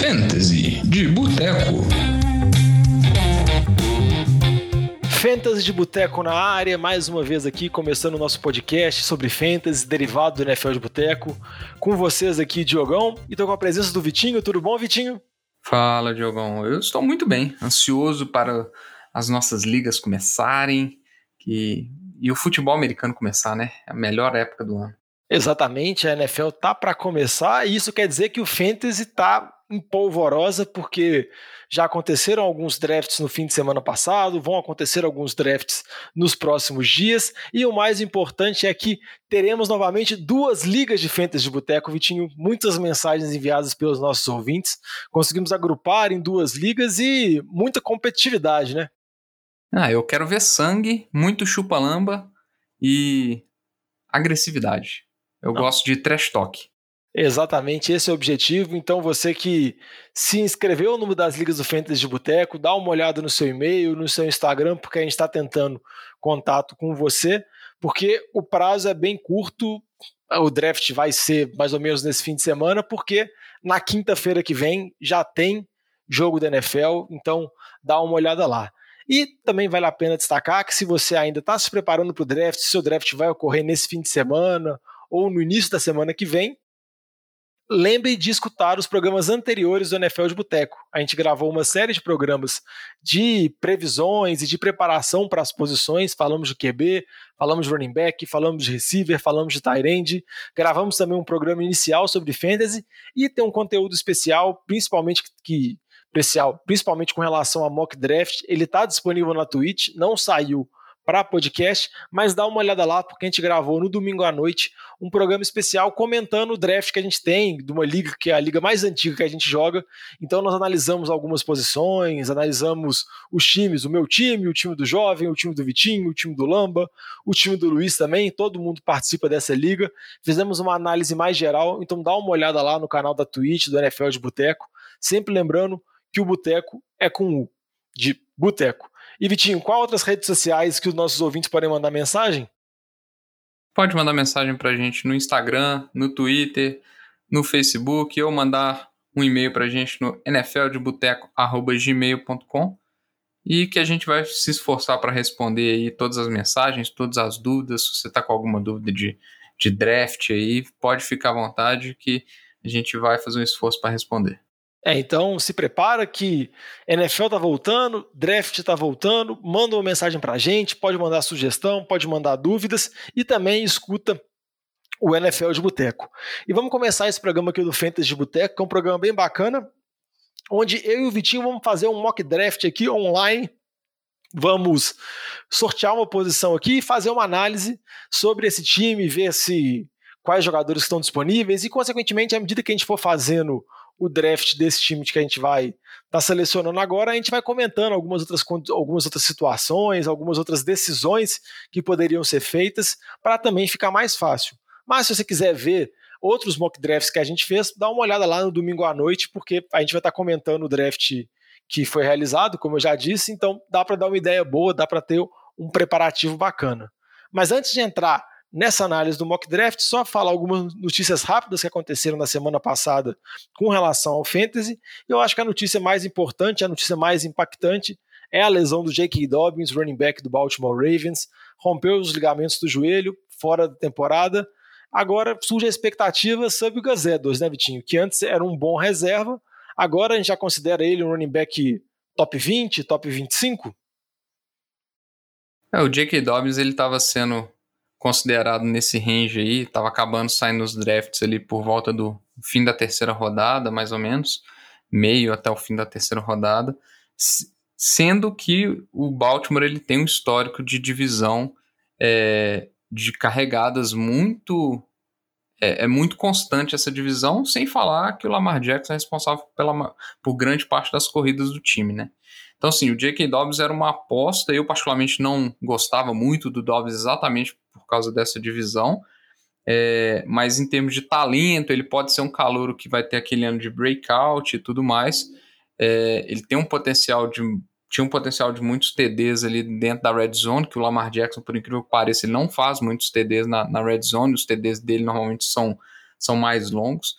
Fantasy de Boteco. Fantasy de Boteco na área, mais uma vez aqui, começando o nosso podcast sobre Fantasy, derivado do NFL de Boteco. Com vocês aqui, Diogão, e tô com a presença do Vitinho. Tudo bom, Vitinho? Fala, Diogão. Eu estou muito bem, ansioso para as nossas ligas começarem que... e o futebol americano começar, né? É a melhor época do ano. Exatamente, a NFL tá para começar e isso quer dizer que o Fantasy tá em polvorosa, porque já aconteceram alguns drafts no fim de semana passado, vão acontecer alguns drafts nos próximos dias, e o mais importante é que teremos novamente duas ligas de Fantasy de Boteco, Vitinho, muitas mensagens enviadas pelos nossos ouvintes, conseguimos agrupar em duas ligas e muita competitividade, né? Ah, eu quero ver sangue, muito chupa-lamba e agressividade. Eu Não. gosto de trash talk. Exatamente, esse é o objetivo. Então, você que se inscreveu no das Ligas do Fantasy de Boteco, dá uma olhada no seu e-mail, no seu Instagram, porque a gente está tentando contato com você, porque o prazo é bem curto. O draft vai ser mais ou menos nesse fim de semana, porque na quinta-feira que vem já tem jogo da NFL, então dá uma olhada lá. E também vale a pena destacar que se você ainda está se preparando para o draft, se seu draft vai ocorrer nesse fim de semana ou no início da semana que vem, lembre de escutar os programas anteriores do NFL de Boteco. A gente gravou uma série de programas de previsões e de preparação para as posições. Falamos de QB, falamos de running back, falamos de receiver, falamos de tight end. Gravamos também um programa inicial sobre fantasy e tem um conteúdo especial, principalmente que especial, principalmente com relação a mock draft. Ele está disponível na Twitch, não saiu para podcast, mas dá uma olhada lá, porque a gente gravou no domingo à noite um programa especial comentando o draft que a gente tem, de uma liga que é a liga mais antiga que a gente joga. Então nós analisamos algumas posições, analisamos os times, o meu time, o time do Jovem, o time do Vitinho, o time do Lamba, o time do Luiz também, todo mundo participa dessa liga. Fizemos uma análise mais geral, então dá uma olhada lá no canal da Twitch do NFL de Boteco, sempre lembrando que o Boteco é com U, de Boteco. E Vitinho, qual outras redes sociais que os nossos ouvintes podem mandar mensagem? Pode mandar mensagem para a gente no Instagram, no Twitter, no Facebook ou mandar um e-mail para a gente no nfldeboteco.gmail.com e que a gente vai se esforçar para responder aí todas as mensagens, todas as dúvidas. Se você está com alguma dúvida de, de draft aí, pode ficar à vontade que a gente vai fazer um esforço para responder. É, então se prepara que NFL tá voltando, draft tá voltando, manda uma mensagem pra gente, pode mandar sugestão, pode mandar dúvidas e também escuta o NFL de Boteco. E vamos começar esse programa aqui do Fantasy de Boteco, que é um programa bem bacana, onde eu e o Vitinho vamos fazer um mock draft aqui online. Vamos sortear uma posição aqui e fazer uma análise sobre esse time, ver se quais jogadores estão disponíveis e, consequentemente, à medida que a gente for fazendo o draft desse time que a gente vai estar tá selecionando agora, a gente vai comentando algumas outras, algumas outras situações, algumas outras decisões que poderiam ser feitas para também ficar mais fácil. Mas se você quiser ver outros mock drafts que a gente fez, dá uma olhada lá no domingo à noite, porque a gente vai estar tá comentando o draft que foi realizado, como eu já disse, então dá para dar uma ideia boa, dá para ter um preparativo bacana. Mas antes de entrar nessa análise do mock draft, só falar algumas notícias rápidas que aconteceram na semana passada com relação ao fantasy. Eu acho que a notícia mais importante, a notícia mais impactante é a lesão do J.K. Dobbins, running back do Baltimore Ravens, rompeu os ligamentos do joelho fora da temporada. Agora surge a expectativa sobre o Gazedos, né, Vitinho? Que antes era um bom reserva, agora a gente já considera ele um running back top 20, top 25? É, o J.K. Dobbins ele estava sendo considerado nesse range aí, estava acabando saindo nos drafts ali por volta do fim da terceira rodada, mais ou menos, meio até o fim da terceira rodada, sendo que o Baltimore ele tem um histórico de divisão é, de carregadas muito é, é, muito constante essa divisão, sem falar que o Lamar Jackson é responsável pela, por grande parte das corridas do time, né? Então, assim, o J.K. Dobbs era uma aposta, eu particularmente não gostava muito do Dobbs exatamente por causa dessa divisão, é, mas em termos de talento, ele pode ser um calouro que vai ter aquele ano de breakout e tudo mais. É, ele tem um potencial de tinha um potencial de muitos TDs ali dentro da red zone, que o Lamar Jackson, por incrível que pareça, ele não faz muitos TDs na, na red zone, os TDs dele normalmente são, são mais longos.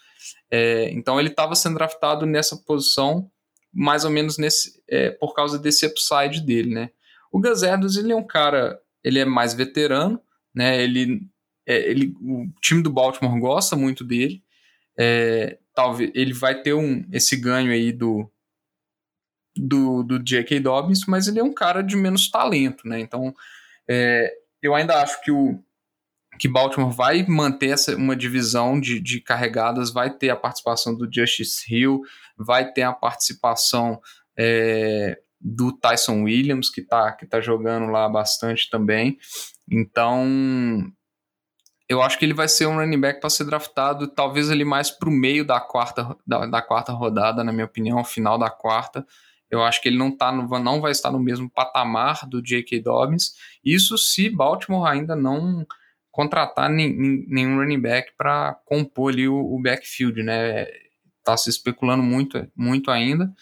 É, então ele estava sendo draftado nessa posição, mais ou menos nesse, é, por causa desse upside dele, né? O Gus Edwards, ele é um cara, ele é mais veterano, né? Ele, é, ele, o time do Baltimore gosta muito dele. É, talvez ele vai ter um, esse ganho aí do, do, do J.K. Dobbins, mas ele é um cara de menos talento, né? Então, é, eu ainda acho que o que Baltimore vai manter essa, uma divisão de, de carregadas, vai ter a participação do Justice Hill, vai ter a participação é, do Tyson Williams, que está que tá jogando lá bastante também. Então, eu acho que ele vai ser um running back para ser draftado, talvez ali mais para o meio da quarta, da, da, quarta rodada, na minha opinião, final da quarta. Eu acho que ele não, tá no, não vai estar no mesmo patamar do J.K. Dobbins. Isso se Baltimore ainda não contratar nenhum running back para compor ali o, o, backfield, né? Tá se especulando muito, muito ainda.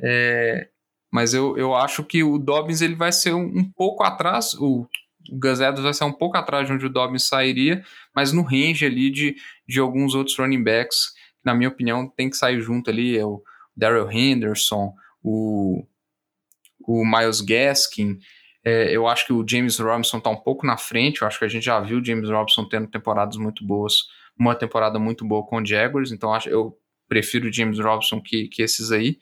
É, mas eu, eu acho que o Dobbins ele vai ser um, um pouco atrás, o, Gus Edwards vai ser um pouco atrás de onde o Dobbins sairia, mas no range ali de, de alguns outros running backs, que na minha opinião tem que sair junto ali, é o Daryl Henderson, o, o Miles Gaskin, é, eu acho que o James Robinson está um pouco na frente, eu acho que a gente já viu o James Robinson tendo temporadas muito boas, uma temporada muito boa com o Jaguars, então eu prefiro o James Robinson que, que esses aí,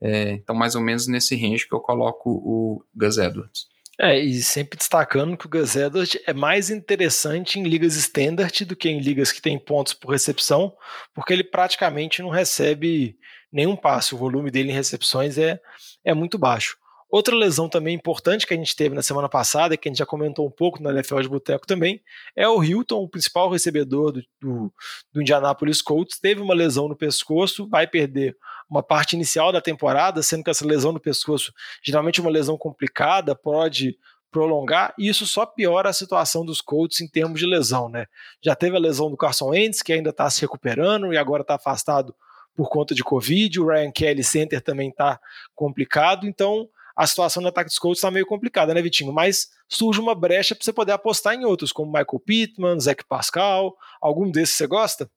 é, então mais ou menos nesse range que eu coloco o Gus Edwards. É, e sempre destacando que o Gus Edwards é mais interessante em ligas standard do que em ligas que tem pontos por recepção, porque ele praticamente não recebe nenhum passe, o volume dele em recepções é, é muito baixo. Outra lesão também importante que a gente teve na semana passada, que a gente já comentou um pouco na NFL de Boteco também, é o Hilton, o principal recebedor do, do, do Indianapolis Colts, teve uma lesão no pescoço, vai perder uma parte inicial da temporada, sendo que essa lesão no pescoço, geralmente uma lesão complicada, pode prolongar, e isso só piora a situação dos Colts em termos de lesão, né? Já teve a lesão do Carson Wentz, que ainda está se recuperando e agora está afastado por conta de Covid, o Ryan Kelly Center também está complicado, então a situação no ataque dos Colts está meio complicada, né, Vitinho? Mas surge uma brecha para você poder apostar em outros, como Michael Pittman, Zach Pascal, algum desses você gosta?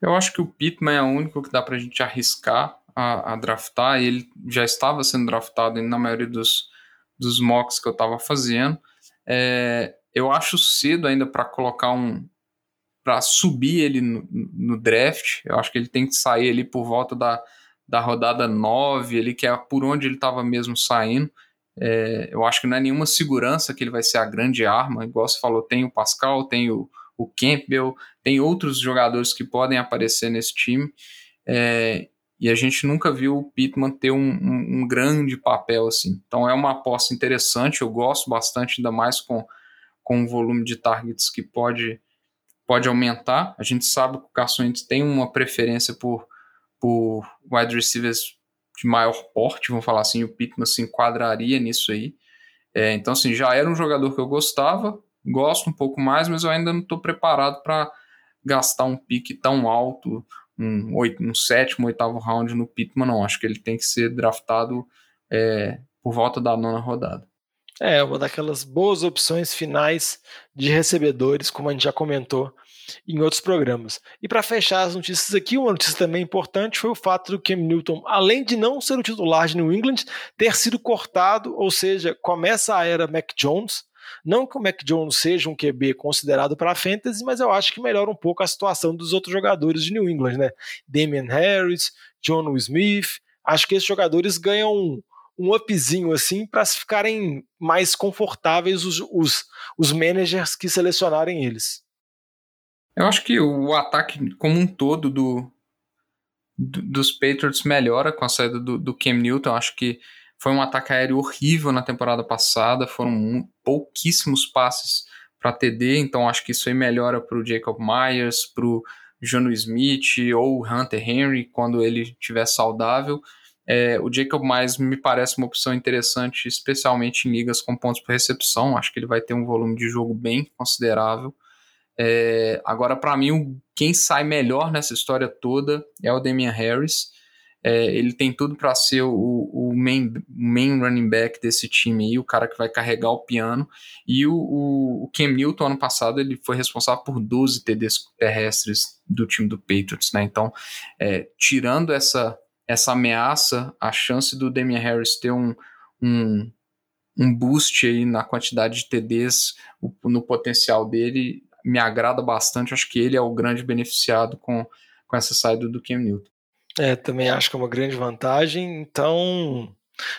Eu acho que o Pittman é o único que dá para a gente arriscar a, a, draftar. Ele já estava sendo draftado na maioria dos, dos mocks que eu estava fazendo. É, eu acho cedo ainda para colocar um. para subir ele no, no, draft. Eu acho que ele tem que sair ali por volta da, da rodada 9, ele, que é por onde ele estava mesmo saindo. É, eu acho que não é nenhuma segurança que ele vai ser a grande arma. Igual você falou, tem o Pascal, tem o o Campbell, tem outros jogadores que podem aparecer nesse time. É, e a gente nunca viu o Pittman ter um, um, um, grande papel assim. Então é uma aposta interessante, eu gosto bastante, ainda mais com, com o volume de targets que pode, pode aumentar. A gente sabe que o Carson tem uma preferência por, por wide receivers de maior porte, vamos falar assim, o Pittman se enquadraria nisso aí. É, então, assim, já era um jogador que eu gostava, gosto um pouco mais, mas eu ainda não estou preparado para gastar um pique tão alto, um, oito, um sétimo, oitavo round no Pittman, não. Acho que ele tem que ser draftado é, por volta da nona rodada. É, uma daquelas boas opções finais de recebedores, como a gente já comentou em outros programas. E para fechar as notícias aqui, uma notícia também importante foi o fato do Cam Newton, além de não ser o titular de New England, ter sido cortado, ou seja, começa a era Mac Jones, não que o Mac Jones seja um QB considerado para a fantasy, mas eu acho que melhora um pouco a situação dos outros jogadores de New England, né? Damian Harris, John Smith. Acho que esses jogadores ganham um, um upzinho assim para ficarem mais confortáveis os, os, os managers que selecionarem eles. Eu acho que o ataque como um todo do, do dos Patriots melhora com a saída do, do Cam Newton. Acho que foi um ataque aéreo horrível na temporada passada, foram pouquíssimos passes para TD, então acho que isso aí melhora para o Jacob Myers, para o Jono Smith ou Hunter Henry quando ele estiver saudável. É, o Jacob Myers me parece uma opção interessante, especialmente em ligas com pontos por recepção. Acho que ele vai ter um volume de jogo bem considerável. É, agora, para mim, quem sai melhor nessa história toda é o Damian Harris. É, ele tem tudo para ser o, o main, main running back desse time aí, o cara que vai carregar o piano. E o, o, o Cam Newton, ano passado, ele foi responsável por 12 TDs terrestres do time do Patriots, né? Então, é, tirando essa, essa ameaça, a chance do Damian Harris ter um, um, um boost aí na quantidade de TDs, no potencial dele, me agrada bastante. Acho que ele é o grande beneficiado com, com essa saída do Cam Newton. É, também acho que é uma grande vantagem. Então,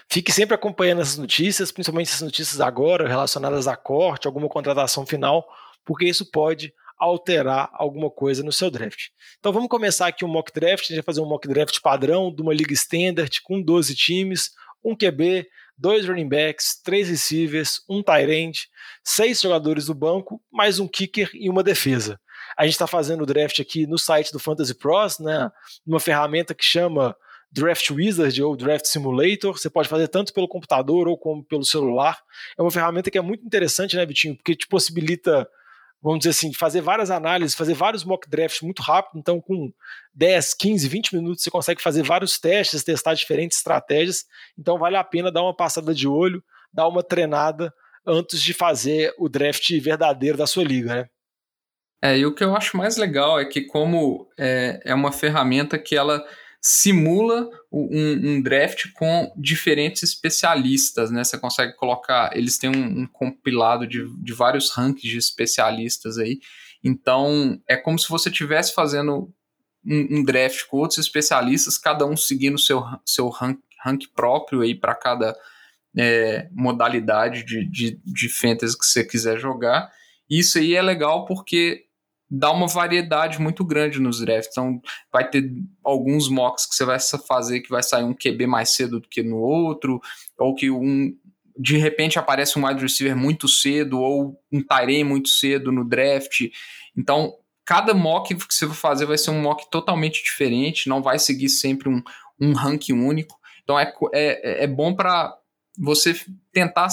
fique sempre acompanhando essas notícias, principalmente essas notícias agora relacionadas a corte, alguma contratação final, porque isso pode alterar alguma coisa no seu draft. Então vamos começar aqui um mock draft, a gente vai fazer um mock draft padrão de uma liga standard com 12 times, um QB, dois running backs, três receivers, um tight end, seis jogadores do banco, mais um kicker e uma defesa. A gente está fazendo o draft aqui no site do Fantasy Pros, né? Uma ferramenta que chama Draft Wizard ou Draft Simulator. Você pode fazer tanto pelo computador ou como pelo celular. É uma ferramenta que é muito interessante, né, Vitinho? Porque te possibilita, vamos dizer assim, fazer várias análises, fazer vários mock drafts muito rápido. Então, com 10, 15, 20 minutos, você consegue fazer vários testes, testar diferentes estratégias. Então, vale a pena dar uma passada de olho, dar uma treinada antes de fazer o draft verdadeiro da sua liga, né? É, e o que eu acho mais legal é que como é, é uma ferramenta que ela simula um, um, draft com diferentes especialistas, né? Você consegue colocar, eles têm um, um compilado de, de vários rankings de especialistas aí. Então, é como se você estivesse fazendo um, um, draft com outros especialistas, cada um seguindo seu, seu rank, rank próprio aí para cada é, modalidade de, de, de fantasy que você quiser jogar. Isso aí é legal porque dá uma variedade muito grande nos drafts. Então, vai ter alguns mocks que você vai fazer que vai sair um QB mais cedo do que no outro, ou que um de repente aparece um wide receiver muito cedo, ou um Tyrene muito cedo no draft. Então, cada mock que você vai fazer vai ser um mock totalmente diferente, não vai seguir sempre um, um ranking único. Então, é, é, é bom para você tentar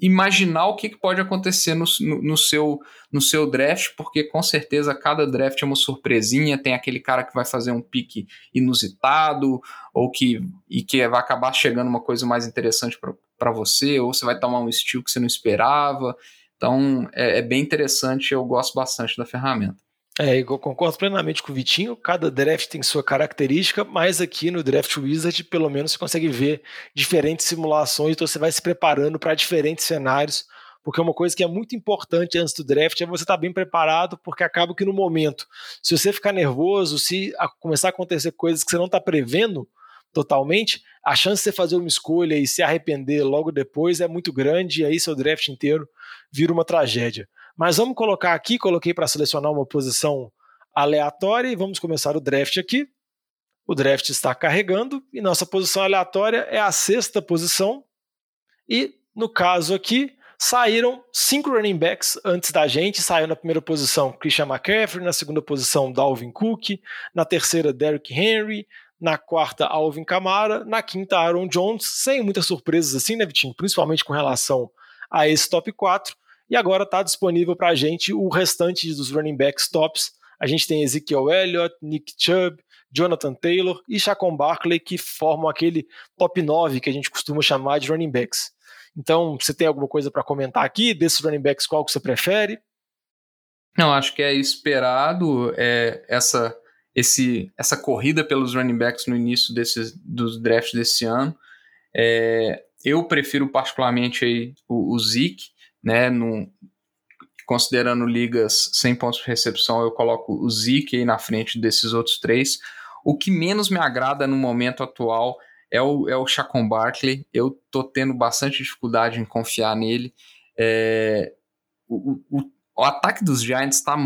imaginar o que, pode acontecer no, no, no, seu, no seu draft, porque com certeza cada draft é uma surpresinha, tem aquele cara que vai fazer um pique inusitado, ou que, e que vai acabar chegando uma coisa mais interessante para você, ou você vai tomar um estilo que você não esperava. Então é, é bem interessante, eu gosto bastante da ferramenta. É, eu concordo plenamente com o Vitinho. Cada draft tem sua característica, mas aqui no Draft Wizard, pelo menos, você consegue ver diferentes simulações, então você vai se preparando para diferentes cenários, porque uma coisa que é muito importante antes do draft é você estar tá bem preparado, porque acaba que no momento, se você ficar nervoso, se começar a acontecer coisas que você não está prevendo totalmente, a chance de você fazer uma escolha e se arrepender logo depois é muito grande, e aí seu draft inteiro vira uma tragédia. Mas vamos colocar aqui, coloquei para selecionar uma posição aleatória e vamos começar o draft aqui. O draft está carregando e nossa posição aleatória é a sexta posição. E no caso aqui, saíram cinco running backs antes da gente. Saiu na primeira posição Christian McCaffrey, na segunda posição Dalvin Cook, na terceira Derrick Henry, na quarta Alvin Kamara, na quinta Aaron Jones, sem muitas surpresas assim, né, Vitinho? Principalmente com relação a esse top 4. E agora está disponível para a gente o restante dos running backs tops. A gente tem Ezekiel Elliott, Nick Chubb, Jonathan Taylor e Chacon Barkley, que formam aquele top 9 que a gente costuma chamar de running backs. Então, você tem alguma coisa para comentar aqui desses running backs, qual que você prefere? Não, acho que é esperado é, essa, esse, essa corrida pelos running backs no início desses, dos drafts desse ano. É, eu prefiro particularmente aí o, o Zeke, né? No, considerando ligas sem pontos de recepção, eu coloco o Zeke aí na frente desses outros três. O que menos me agrada no momento atual é o, é o Chacon Barkley. Eu tô tendo bastante dificuldade em confiar nele. É, o, o, o, ataque dos Giants está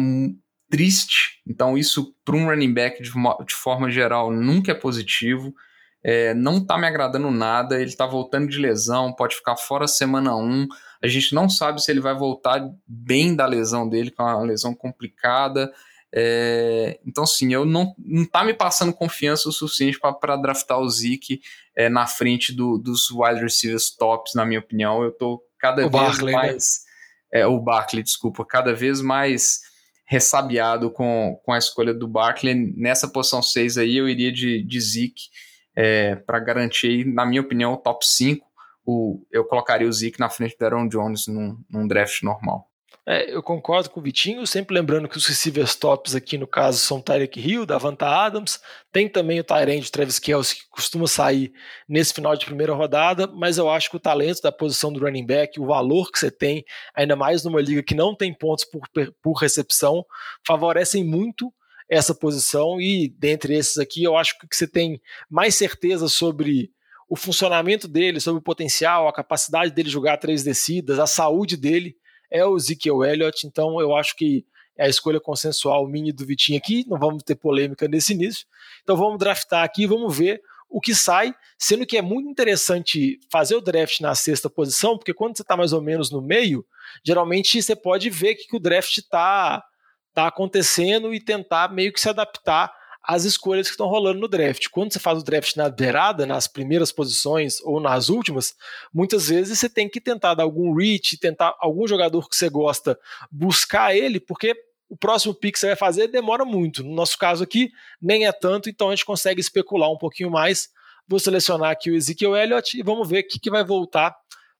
triste, então isso para um running back de, de, forma geral nunca é positivo. É, não tá me agradando nada. Ele tá voltando de lesão, pode ficar fora semana 1. A gente não sabe se ele vai voltar bem da lesão dele, que é uma lesão complicada. É, então, sim, eu não, não tá me passando confiança o suficiente para draftar o Zeke é, na frente do, dos wide receivers tops, na minha opinião. Eu tô cada o vez Barkley, né? mais. Né? É, o Barkley, desculpa, cada vez mais ressabiado com, com a escolha do Barkley. Nessa posição 6 aí, eu iria de, de Zeke é, para garantir, na minha opinião, o top 5. O, eu colocaria o Zeke na frente do Aaron Jones num, num draft normal. É, eu concordo com o Vitinho, sempre lembrando que os receivers tops aqui no caso são Tyreek Hill, Davanta Adams, tem também o Tyrande Travis Kelce que costuma sair nesse final de primeira rodada, mas eu acho que o talento da posição do running back, o valor que você tem, ainda mais numa liga que não tem pontos por, por recepção, favorecem muito essa posição e dentre esses aqui eu acho que você tem mais certeza sobre o funcionamento dele, sobre o potencial, a capacidade dele jogar três descidas, a saúde dele, é o Ezekiel Elliott, então eu acho que é a escolha consensual mini do Vitinho aqui, não vamos ter polêmica nesse início. Então vamos draftar aqui, vamos ver o que sai, sendo que é muito interessante fazer o draft na sexta posição, porque quando você está mais ou menos no meio, geralmente você pode ver que o draft está tá acontecendo e tentar meio que se adaptar as escolhas que estão rolando no draft. Quando você faz o draft na beirada, nas primeiras posições ou nas últimas, muitas vezes você tem que tentar dar algum reach, tentar algum jogador que você gosta, buscar ele, porque o próximo pick que você vai fazer demora muito. No nosso caso aqui, nem é tanto, então a gente consegue especular um pouquinho mais. Vou selecionar aqui o Ezekiel Elliott e vamos ver o que, que vai voltar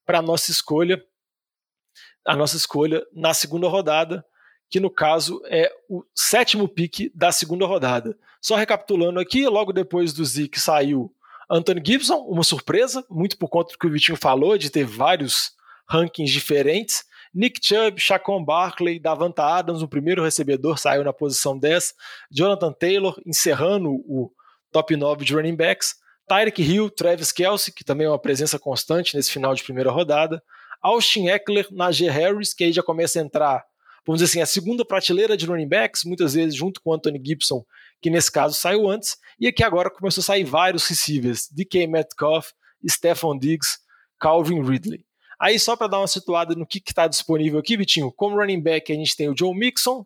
para a nossa escolha. A nossa escolha na segunda rodada que no caso é o sétimo pique da segunda rodada. Só recapitulando aqui, logo depois do Zeke saiu Anthony Gibson, uma surpresa, muito por conta do que o Vitinho falou, de ter vários rankings diferentes. Nick Chubb, Chacon Barkley, Davanta Adams, o primeiro recebedor, saiu na posição 10. Jonathan Taylor, encerrando o top 9 de running backs. Tyreek Hill, Travis Kelsey, que também é uma presença constante nesse final de primeira rodada. Austin Eckler, Najee Harris, que aí já começa a entrar vamos dizer assim, a segunda prateleira de running backs, muitas vezes junto com Anthony Gibson, que nesse caso saiu antes, e aqui agora começou a sair vários receivers, DK Metcalf, Stephon Diggs, Calvin Ridley. Aí só para dar uma situada no que está disponível aqui, Vitinho, como running back a gente tem o Joe Mixon,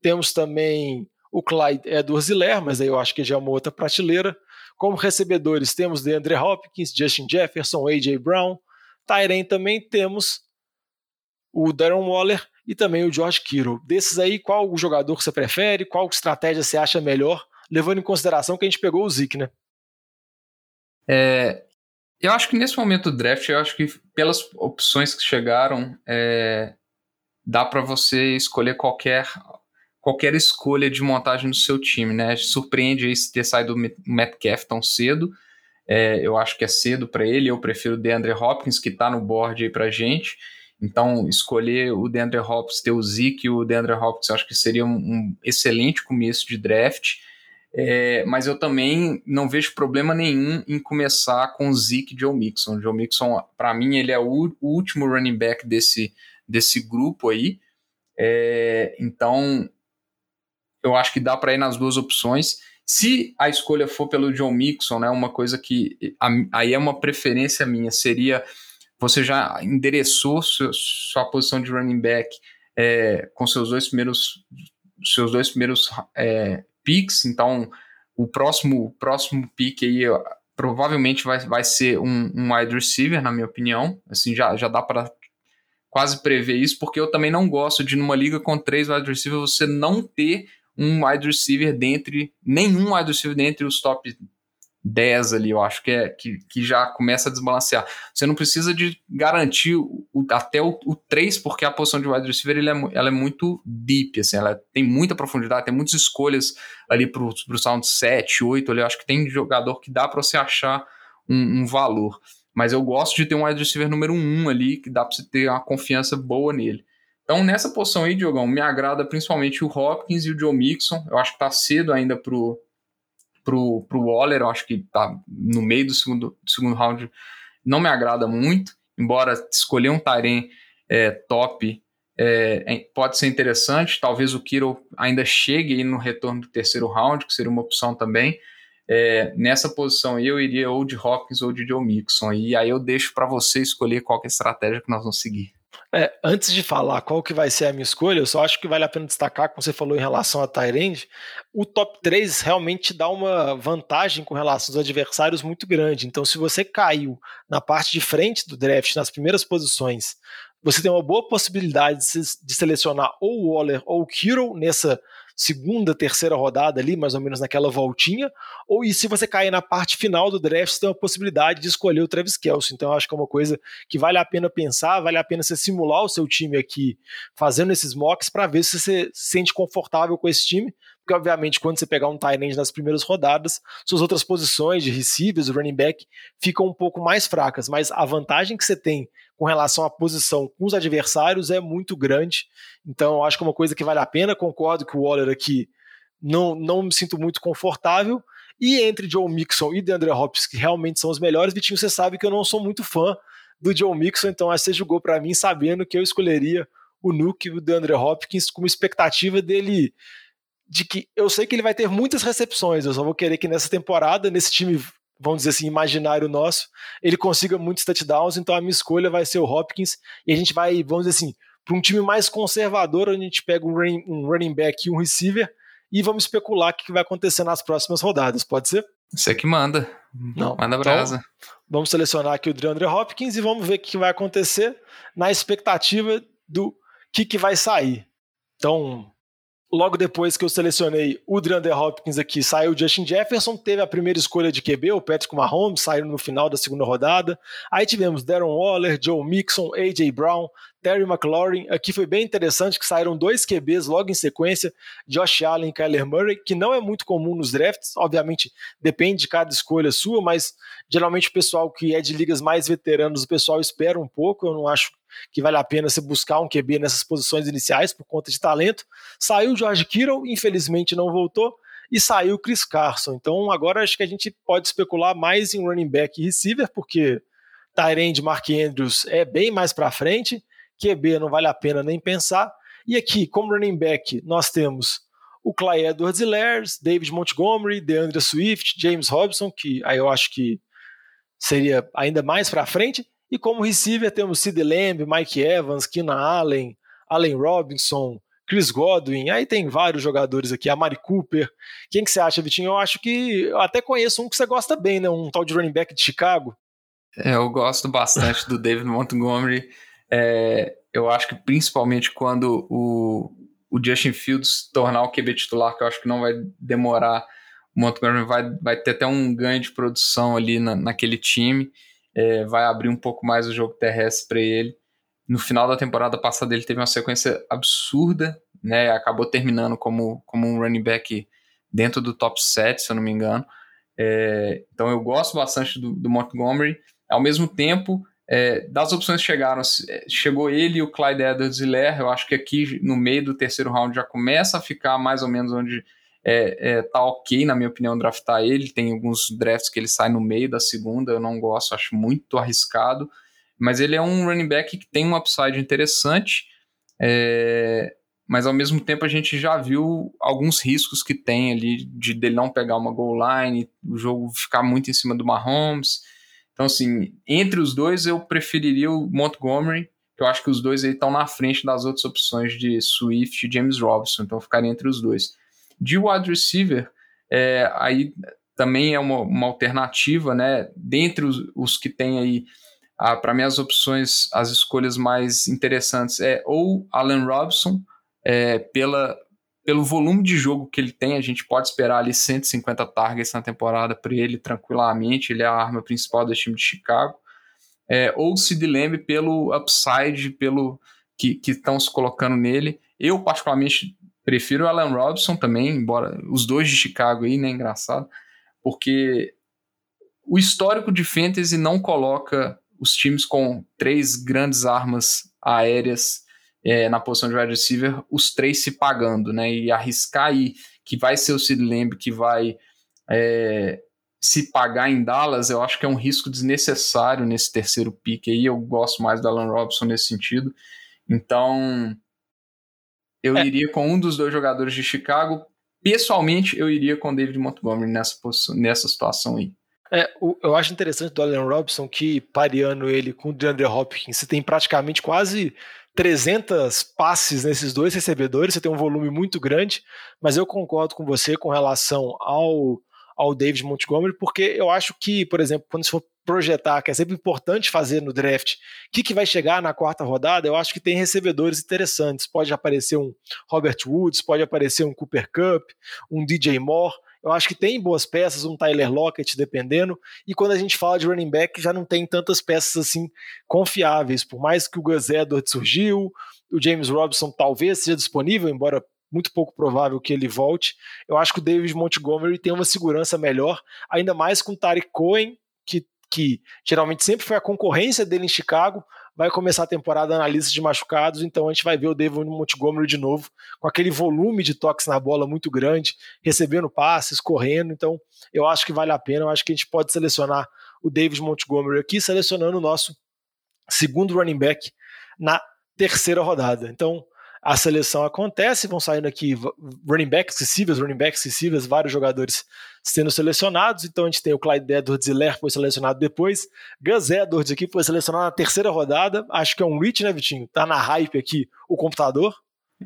temos também o Clyde Edwards-Helaire, mas aí eu acho que já é uma outra prateleira. Como recebedores temos DeAndre Hopkins, Justin Jefferson, A.J. Brown. Tyren também temos o Darren Waller e também o George Kittle. Desses aí, qual o jogador que você prefere? Qual estratégia você acha melhor? Levando em consideração que a gente pegou o Zeke, né? É, eu acho que nesse momento do draft, eu acho que pelas opções que chegaram, é, dá para você escolher qualquer qualquer escolha de montagem do seu time, né? Surpreende aí ter saído o Metcalf tão cedo. É, eu acho que é cedo para ele. Eu prefiro o DeAndre Hopkins, que está no board aí para gente. Então, escolher o DeAndre Hopkins, ter o Zeke e o DeAndre Hopkins, acho que seria um, um excelente começo de draft. É, mas eu também não vejo problema nenhum em começar com o Zeke e Joe Mixon. O Joe Mixon, para mim, ele é o, o, último running back desse, desse grupo aí. É, então, eu acho que dá para ir nas duas opções. Se a escolha for pelo Joe Mixon, né, uma coisa que aí é uma preferência minha, seria você já endereçou sua posição de running back é, com seus dois primeiros seus dois primeiros é, picks, então o próximo próximo pick aí provavelmente vai, vai ser um, um wide receiver, na minha opinião, assim já, já dá para quase prever isso, porque eu também não gosto de numa liga com três wide receivers você não ter um wide receiver dentre nenhum wide receiver dentre os top 10 ali, eu acho que, é, que, que já começa a desbalancear. Você não precisa de garantir o, até o, o 3, porque a posição de wide receiver ele é, ela é muito deep, assim, ela tem muita profundidade, tem muitas escolhas ali para o sound 7, 8, ali, eu acho que tem jogador que dá para você achar um, um, valor. Mas eu gosto de ter um wide receiver número 1 ali, que dá para você ter uma confiança boa nele. Então, nessa posição aí, Diogão, me agrada principalmente o Hopkins e o Joe Mixon. Eu acho que está cedo ainda pro pro, pro Waller, eu acho que tá no meio do segundo, do segundo round, não me agrada muito, embora escolher um Tyrene é, top é, é, pode ser interessante, talvez o Kiro ainda chegue no retorno do terceiro round, que seria uma opção também, é, nessa posição eu iria ou de Hopkins ou de Joe Mixon, e aí eu deixo para você escolher qual é a estratégia que nós vamos seguir. É, antes de falar qual que vai ser a minha escolha, eu só acho que vale a pena destacar, como você falou em relação a Tyrande, o top 3 realmente dá uma vantagem com relação aos adversários muito grande. Então, se você caiu na parte de frente do draft, nas primeiras posições, você tem uma boa possibilidade de, de selecionar ou o Waller ou o Kiro nessa segunda, terceira rodada ali, mais ou menos naquela voltinha, ou e se você cair na parte final do draft, você tem a possibilidade de escolher o Travis Kelce. Então, acho que é uma coisa que vale a pena pensar, vale a pena você simular o seu time aqui fazendo esses mocks para ver se você se sente confortável com esse time, porque obviamente quando você pegar um tight end nas primeiras rodadas, suas outras posições de receivers, running back, ficam um pouco mais fracas, mas a vantagem que você tem com relação à posição com os adversários é muito grande. Então, acho que é uma coisa que vale a pena. Concordo que o Waller aqui não, não me sinto muito confortável. E entre Joe Mixon e DeAndre Hopkins, que realmente são os melhores, Vitinho, você sabe que eu não sou muito fã do Joe Mixon, então você jogou para mim sabendo que eu escolheria o Nuke e o DeAndre Hopkins com expectativa dele de que eu sei que ele vai ter muitas recepções, eu só vou querer que nessa temporada, nesse time vamos dizer assim, imaginário nosso, ele consiga muitos touchdowns, então a minha escolha vai ser o Hopkins, e a gente vai, vamos dizer assim, para um time mais conservador, onde a gente pega um running, um running back e um receiver, e vamos especular o que vai acontecer nas próximas rodadas, pode ser? Você que manda. Não. Manda então, brasa. Então, vamos selecionar aqui o DeAndre Hopkins e vamos ver o que vai acontecer na expectativa do que, que vai sair. Então, logo depois que eu selecionei o DeAndre Hopkins aqui, saiu o Justin Jefferson, teve a primeira escolha de QB, o Patrick Mahomes, saiu no final da segunda rodada. Aí tivemos Darren Waller, Joe Mixon, A.J. Brown, Terry McLaurin. Aqui foi bem interessante que saíram dois QBs logo em sequência, Josh Allen e Kyler Murray, que não é muito comum nos drafts, obviamente depende de cada escolha sua, mas geralmente o pessoal que é de ligas mais veteranos, o pessoal espera um pouco, eu não acho que vale a pena você buscar um QB nessas posições iniciais por conta de talento. Saiu o George Kittle, infelizmente não voltou, e saiu o Chris Carson. Então agora acho que a gente pode especular mais em running back e receiver, porque Tyrande Mark Andrews é bem mais para frente, QB não vale a pena nem pensar. E aqui, como running back, nós temos o Clyde edwards Lairs, David Montgomery, DeAndre Swift, James Robson, que aí eu acho que seria ainda mais para frente, e como receiver temos Sid Lamb, Mike Evans, Keenan Allen, Allen Robinson, Chris Godwin, aí tem vários jogadores aqui, a Mari Cooper. Quem que você acha, Vitinho? Eu acho que eu até conheço um que você gosta bem, né? Um tal de running back de Chicago. É, eu gosto bastante do David Montgomery. É, eu acho que principalmente quando o, o Justin Fields tornar o QB titular, que eu acho que não vai demorar, o Montgomery vai, vai ter até um ganho de produção ali na, naquele time é, vai abrir um pouco mais o jogo terrestre para ele. No final da temporada passada ele teve uma sequência absurda, né? Acabou terminando como, como um running back dentro do top 7, se eu não me engano. É, então eu gosto bastante do, do Montgomery. Ao mesmo tempo, é, das opções que chegaram, é, chegou ele e o Clyde edwards helaire eu acho que aqui no meio do terceiro round já começa a ficar mais ou menos onde é, é, tá ok, na minha opinião, draftar ele. Tem alguns drafts que ele sai no meio da segunda, eu não gosto, acho muito arriscado. Mas ele é um running back que tem um upside interessante, é, mas ao mesmo tempo a gente já viu alguns riscos que tem ali de dele não pegar uma goal line, o jogo ficar muito em cima do Mahomes. Então, assim, entre os dois eu preferiria o Montgomery, que eu acho que os dois estão na frente das outras opções de Swift e James Robinson, então eu ficaria entre os dois. De wide receiver, é, aí também é uma, uma, alternativa, né? Dentre os, os que tem aí, ah, para mim as opções, as escolhas mais interessantes é ou Allen Robson, é, pela, pelo volume de jogo que ele tem, a gente pode esperar ali 150 targets na temporada para ele tranquilamente, ele é a arma principal do time de Chicago. É, ou Sid Lamb pelo upside, pelo que estão se colocando nele. Eu, particularmente, Prefiro o Alan Robson também, embora os dois de Chicago aí, né? Engraçado. Porque o histórico de fantasy não coloca os times com três grandes armas aéreas é, na posição de wide receiver, os três se pagando, né? E arriscar aí que vai ser o Sid Lamb que vai é, se pagar em Dallas, eu acho que é um risco desnecessário nesse terceiro pick aí. Eu gosto mais do Alan Robson nesse sentido. Então, eu é. iria com um dos dois jogadores de Chicago. Pessoalmente, eu iria com David Montgomery nessa, nessa situação aí. É, o, eu acho interessante do Allen Robson que, pareando ele com o DeAndre Hopkins, você tem praticamente quase 300 passes nesses dois recebedores, você tem um volume muito grande, mas eu concordo com você com relação ao, ao David Montgomery, porque eu acho que, por exemplo, quando se for projetar, que é sempre importante fazer no draft, o que, que vai chegar na quarta rodada, eu acho que tem recebedores interessantes. Pode aparecer um Robert Woods, pode aparecer um Cooper Cup, um DJ Moore. Eu acho que tem boas peças, um Tyler Lockett, dependendo. E quando a gente fala de running back, já não tem tantas peças assim confiáveis. Por mais que o Gus Edwards surgiu, o James Robinson talvez seja disponível, embora muito pouco provável que ele volte. Eu acho que o David Montgomery tem uma segurança melhor, ainda mais com o Cohen, que geralmente sempre foi a concorrência dele em Chicago, vai começar a temporada na lista de machucados, então a gente vai ver o David Montgomery de novo, com aquele volume de toques na bola muito grande, recebendo passes, correndo, então eu acho que vale a pena, eu acho que a gente pode selecionar o David Montgomery aqui, selecionando o nosso segundo running back na terceira rodada. Então, a seleção acontece, vão saindo aqui running backs acessíveis, running backs acessíveis, vários jogadores sendo selecionados. Então a gente tem o Clyde Edwards-Helaire foi selecionado depois. Gus Edwards aqui foi selecionado na terceira rodada. Acho que é um reach, né, Vitinho? Tá na hype aqui o computador.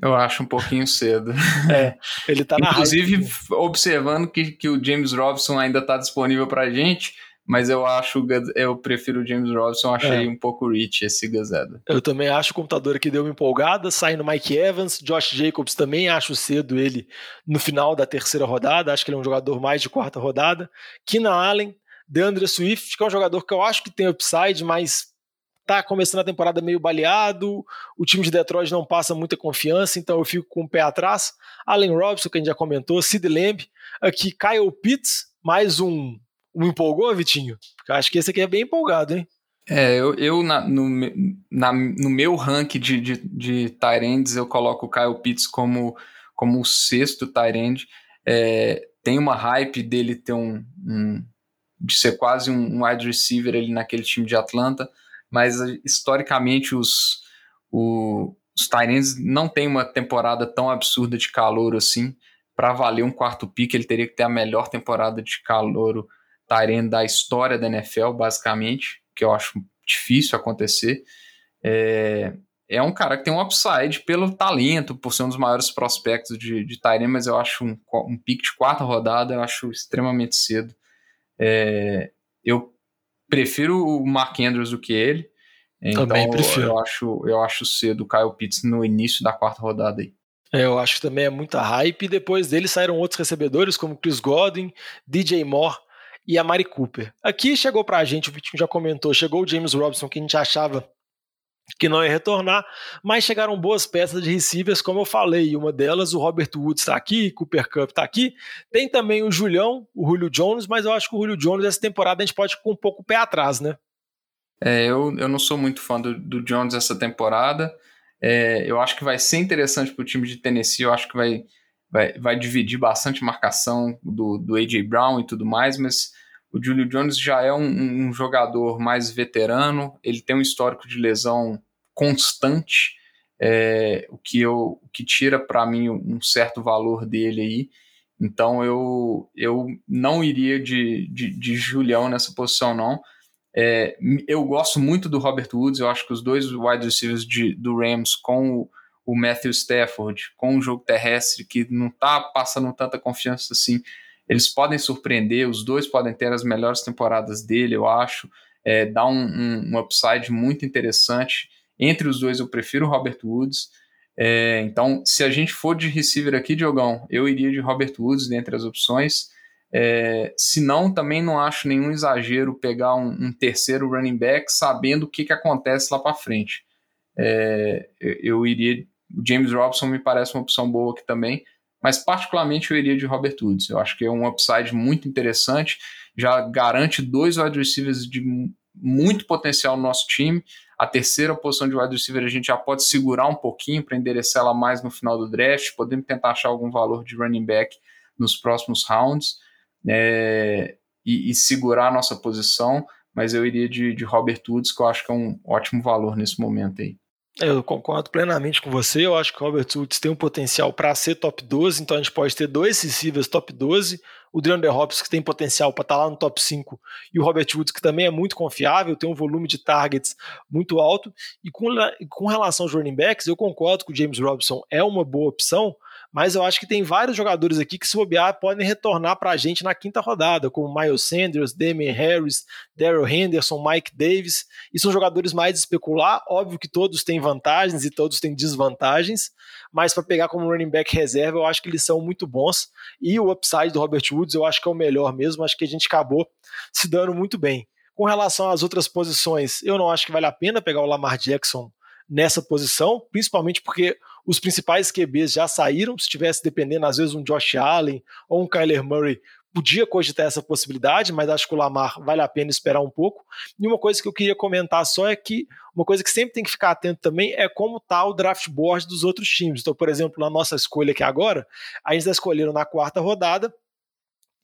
Eu acho um pouquinho cedo. É, ele tá na Inclusive, hype. observando que, que o James Robson ainda está disponível pra gente, mas eu acho, eu prefiro o James Robinson, achei é. um pouco rich esse Gazeta. Eu também acho o computador aqui deu uma empolgada, saindo Mike Evans, Josh Jacobs também acho cedo ele no final da terceira rodada, acho que ele é um jogador mais de quarta rodada. Keenan Allen, DeAndre Swift, que é um jogador que eu acho que tem upside, mas tá começando a temporada meio baleado, o time de Detroit não passa muita confiança, então eu fico com o pé atrás. Allen Robinson, que a gente já comentou, Sid Lamb, aqui Kyle Pitts, mais um me empolgou, Vitinho? Porque eu acho que esse aqui é bem empolgado, hein? É, eu, eu na, no, na, no meu rank de, de, de Tyrands, eu coloco o Kyle Pitts como, como o sexto Tyrand. É, tem uma hype dele ter um, um de ser quase um, wide receiver ali naquele time de Atlanta, mas historicamente os, o, os Tyrants não têm uma temporada tão absurda de calor assim. Para valer um quarto pick, ele teria que ter a melhor temporada de calor Tyrene da história da NFL, basicamente, que eu acho difícil acontecer. É, é um cara que tem um upside pelo talento, por ser um dos maiores prospectos de, de Tyrene, mas eu acho um, um pick de quarta rodada, eu acho extremamente cedo. É, eu prefiro o Mark Andrews do que ele. Então também prefiro. Eu acho, eu acho cedo o Kyle Pitts no início da quarta rodada aí. É, eu acho que também é muita hype. E depois dele saíram outros recebedores, como Chris Godwin, DJ Moore e a Mari Cooper. Aqui chegou para a gente, o Vitinho já comentou, chegou o James Robinson, que a gente achava que não ia retornar, mas chegaram boas peças de receivers, como eu falei, uma delas, o Robert Woods está aqui, Cooper Cup está aqui, tem também o Julião, o Julio Jones, mas eu acho que o Julio Jones, essa temporada, a gente pode com um pouco o pé atrás, né? É, eu, eu não sou muito fã do, do Jones essa temporada, é, eu acho que vai ser interessante para o time de Tennessee, eu acho que vai vai, vai dividir bastante marcação do, do A.J. Brown e tudo mais, mas o Julio Jones já é um, um jogador mais veterano, ele tem um histórico de lesão constante, é, o, que eu, o que tira para mim um certo valor dele aí. Então eu, eu não iria de, de, de Julião nessa posição, não. É, eu gosto muito do Robert Woods, eu acho que os dois wide receivers de, do Rams com o o Matthew Stafford com um jogo terrestre que não está passando tanta confiança assim, eles podem surpreender, os dois podem ter as melhores temporadas dele, eu acho, é, dá um, um, um, upside muito interessante. Entre os dois, eu prefiro o Robert Woods. É, então, se a gente for de receiver aqui, Diogão, eu iria de Robert Woods dentre as opções. É, se não, também não acho nenhum exagero pegar um, um terceiro running back sabendo o que, que acontece lá para frente. É, eu iria o James Robson me parece uma opção boa aqui também, mas particularmente eu iria de Robert Woods. Eu acho que é um upside muito interessante, já garante dois wide receivers de muito potencial no nosso time. A terceira posição de wide receiver a gente já pode segurar um pouquinho para enderecer ela mais no final do draft, podemos tentar achar algum valor de running back nos próximos rounds é, e, e, segurar a nossa posição, mas eu iria de, de Robert Woods, que eu acho que é um ótimo valor nesse momento aí. Eu concordo plenamente com você. Eu acho que o Robert Woods tem um potencial para ser top 12, então a gente pode ter dois receivers top 12. O DeAndre Hopkins, que tem potencial para estar tá lá no top 5, e o Robert Woods, que também é muito confiável, tem um volume de targets muito alto. E com, com relação aos running backs, eu concordo que o James Robinson é uma boa opção, mas eu acho que tem vários jogadores aqui que, se bobear, podem retornar para a gente na quinta rodada, como Miles Sanders, Damian Harris, Daryl Henderson, Mike Davis, e são jogadores mais especular. Óbvio que todos têm vantagens e todos têm desvantagens, mas para pegar como running back reserva, eu acho que eles são muito bons. E o upside do Robert Woods eu acho que é o melhor mesmo, acho que a gente acabou se dando muito bem. Com relação às outras posições, eu não acho que vale a pena pegar o Lamar Jackson nessa posição, principalmente porque os principais QBs já saíram. Se tivesse dependendo, às vezes, um Josh Allen ou um Kyler Murray, podia cogitar essa possibilidade, mas acho que o Lamar vale a pena esperar um pouco. E uma coisa que eu queria comentar só é que uma coisa que sempre tem que ficar atento também é como está o draft board dos outros times. Então, por exemplo, na nossa escolha aqui agora, a gente está na quarta rodada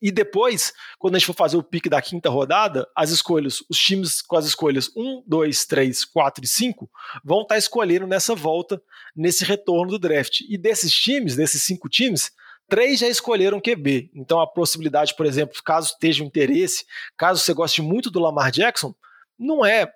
e depois, quando a gente for fazer o pique da quinta rodada, as escolhas, os times com as escolhas 1, 2, 3, 4 e 5 vão estar tá escolhendo nessa volta, nesse retorno do draft. E desses times, desses cinco times, três já escolheram QB. Então a possibilidade, por exemplo, caso esteja um interesse, caso você goste muito do Lamar Jackson, não é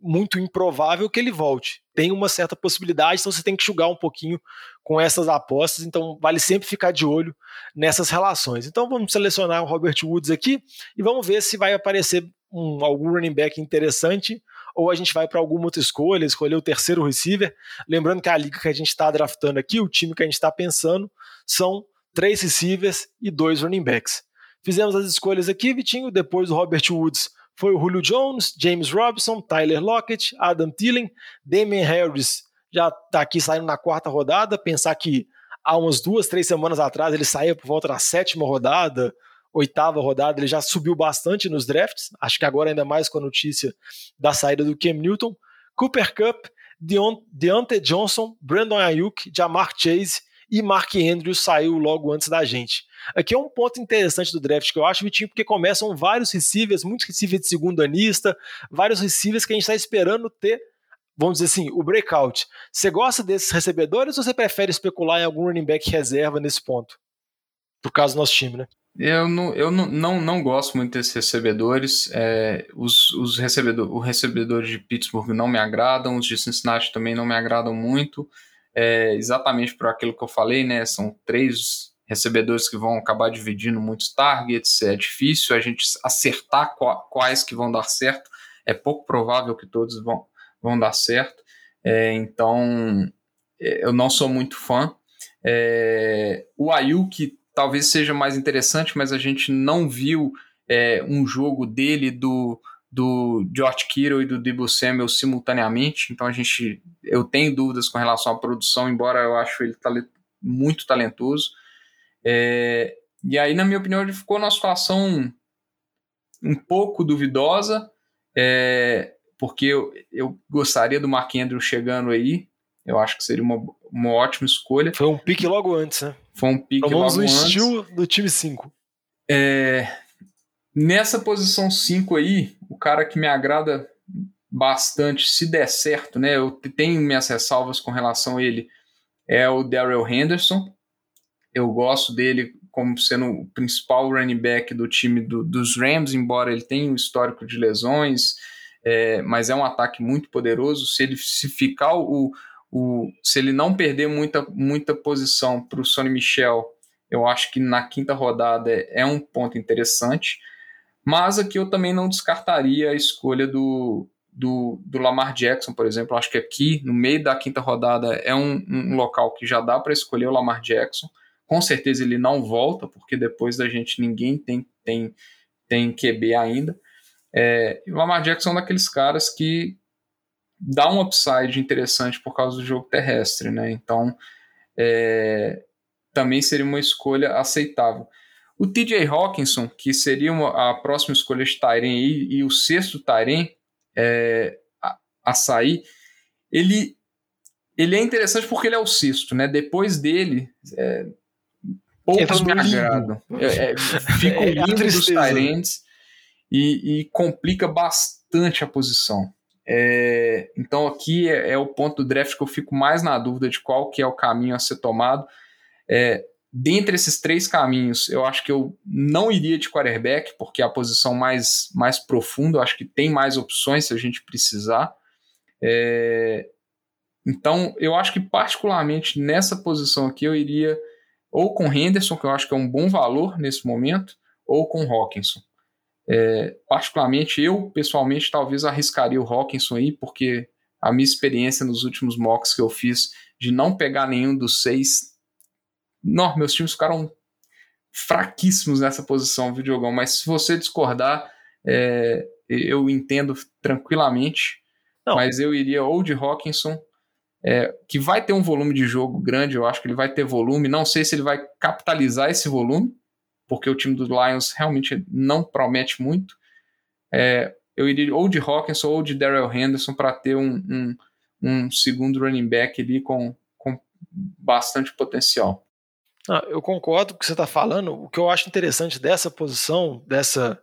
muito improvável que ele volte. Tem uma certa possibilidade, então você tem que julgar um pouquinho com essas apostas, então vale sempre ficar de olho nessas relações. Então vamos selecionar o Robert Woods aqui e vamos ver se vai aparecer um, algum running back interessante ou a gente vai para alguma outra escolha, escolher o terceiro receiver. Lembrando que a liga que a gente está draftando aqui, o time que a gente está pensando, são três receivers e dois running backs. Fizemos as escolhas aqui, Vitinho, depois do Robert Woods foi o Julio Jones, James Robinson, Tyler Lockett, Adam Thielen, Damian Harris já está aqui saindo na quarta rodada. Pensar que há umas duas, três semanas atrás ele saía por volta da sétima rodada, oitava rodada, ele já subiu bastante nos drafts. Acho que agora ainda mais com a notícia da saída do Cam Newton. Cooper Cup, Deontay Johnson, Brandon Ayuk, Jamar Chase e Mark Andrews saiu logo antes da gente. Aqui é um ponto interessante do draft que eu acho, Vitinho, porque começam vários receivers, muitos receivers de segundo anista, vários receivers que a gente está esperando ter, vamos dizer assim, o breakout. Você gosta desses recebedores ou você prefere especular em algum running back reserva nesse ponto? Por causa do nosso time, né? Eu não, eu não, não, não gosto muito desses recebedores. É, os, os recebedor, os recebedores de Pittsburgh não me agradam, os de Cincinnati também não me agradam muito é, exatamente por aquilo que eu falei, né? São três recebedores que vão acabar dividindo muitos targets, é difícil a gente acertar quais que vão dar certo, é pouco provável que todos vão, vão dar certo, é, então é, eu não sou muito fã. É, o Ayuk talvez seja mais interessante, mas a gente não viu é, um jogo dele do do George Kittle e do Debo Samuel simultaneamente, então a gente, eu tenho dúvidas com relação à produção, embora eu acho ele muito talentoso. É, e aí, na minha opinião, ele ficou numa situação um pouco duvidosa, é, porque eu, eu gostaria do Mark Andrews chegando aí, eu acho que seria uma, uma ótima escolha. Foi um pique logo antes, né? Foi um pique Tomamos logo antes. Tomamos o estilo do time 5. É, Nessa posição 5 aí, o cara que me agrada bastante, se der certo, né? Eu tenho minhas ressalvas com relação a ele, é o Daryl Henderson. Eu gosto dele como sendo o principal running back do time do, dos Rams, embora ele tenha um histórico de lesões, é, mas é um ataque muito poderoso. Se ele se ficar o, o se ele não perder muita, muita posição para o Sonny Michel, eu acho que na quinta rodada é, é um ponto interessante. Mas aqui eu também não descartaria a escolha do, do, do Lamar Jackson, por exemplo. Acho que aqui, no meio da quinta rodada, é um, um local que já dá para escolher o Lamar Jackson. Com certeza ele não volta, porque depois da gente ninguém tem, tem, tem QB ainda. É, o Lamar Jackson é um daqueles caras que dá um upside interessante por causa do jogo terrestre, né? Então, é, também seria uma escolha aceitável. O TJ Hawkinson, que seria uma, a próxima escolha de Tyren e, e, o sexto Tyren é, a, a, sair, ele, ele é interessante porque ele é o sexto, né? Depois dele, é, poucos me agradam. É, é, fica o limbo dos Tyrants e, e, complica bastante a posição. É, então aqui é, é, o ponto do draft que eu fico mais na dúvida de qual que é o caminho a ser tomado. É, Dentre esses três caminhos, eu acho que eu não iria de quarterback, porque é a posição mais, mais profunda, eu acho que tem mais opções se a gente precisar. É... Então, eu acho que particularmente nessa posição aqui eu iria ou com Henderson, que eu acho que é um bom valor nesse momento, ou com Hawkinson. É, particularmente, eu pessoalmente talvez arriscaria o Hawkinson aí, porque a minha experiência nos últimos mocks que eu fiz de não pegar nenhum dos seis. Não, meus times ficaram fraquíssimos nessa posição, viu, Diogão? Mas se você discordar, é, eu entendo tranquilamente. Não. Mas eu iria ou de Hawkinson, é, que vai ter um volume de jogo grande, eu acho que ele vai ter volume. Não sei se ele vai capitalizar esse volume, porque o time dos Lions realmente não promete muito. É, eu iria ou de Hawkinson ou de Daryl Henderson para ter um, um, um, segundo running back ali com, com bastante potencial. Ah, eu concordo com o que você está falando. O que eu acho interessante dessa posição, dessa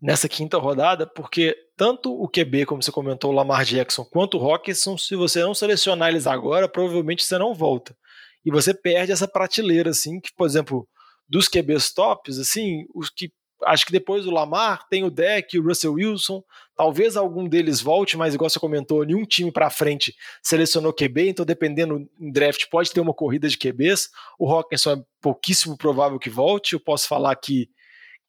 nessa quinta rodada, porque tanto o QB, como você comentou, o Lamar Jackson, quanto o Hawkinson, se você não selecionar eles agora, provavelmente você não volta. E você perde essa prateleira, assim, que, por exemplo, dos QBs tops, assim, os que acho que depois do Lamar tem o Deck, o Russell Wilson, talvez algum deles volte, mas igual você comentou, nenhum time para frente selecionou QB, então dependendo em draft pode ter uma corrida de QBs. O Hawkinson é pouquíssimo provável que volte, eu posso falar que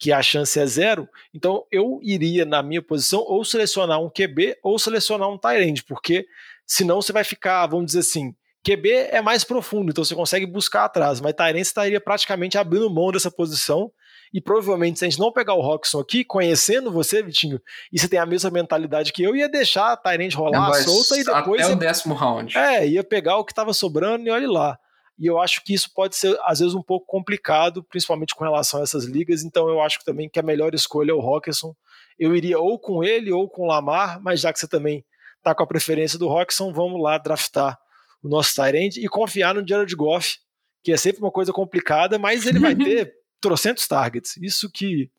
que a chance é zero, então eu iria, na minha posição, ou selecionar um QB ou selecionar um Tyrande, porque senão você vai ficar, vamos dizer assim, QB é mais profundo, então você consegue buscar atrás, mas Tyrande estaria praticamente abrindo mão dessa posição, e provavelmente se a gente não pegar o Roxon aqui, conhecendo você, Vitinho, e você tem a mesma mentalidade que eu, ia deixar a Tyrande rolar é, solta e depois... Até ia, o décimo round. É, ia pegar o que estava sobrando e olhe lá. E eu acho que isso pode ser, às vezes, um pouco complicado, principalmente com relação a essas ligas. Então, eu acho também que a melhor escolha é o Rockerson. Eu iria ou com ele ou com o Lamar, mas já que você também está com a preferência do Rockson, vamos lá draftar o nosso Tyrande e confiar no Jared Goff, que é sempre uma coisa complicada, mas ele vai ter trocentos targets. Isso que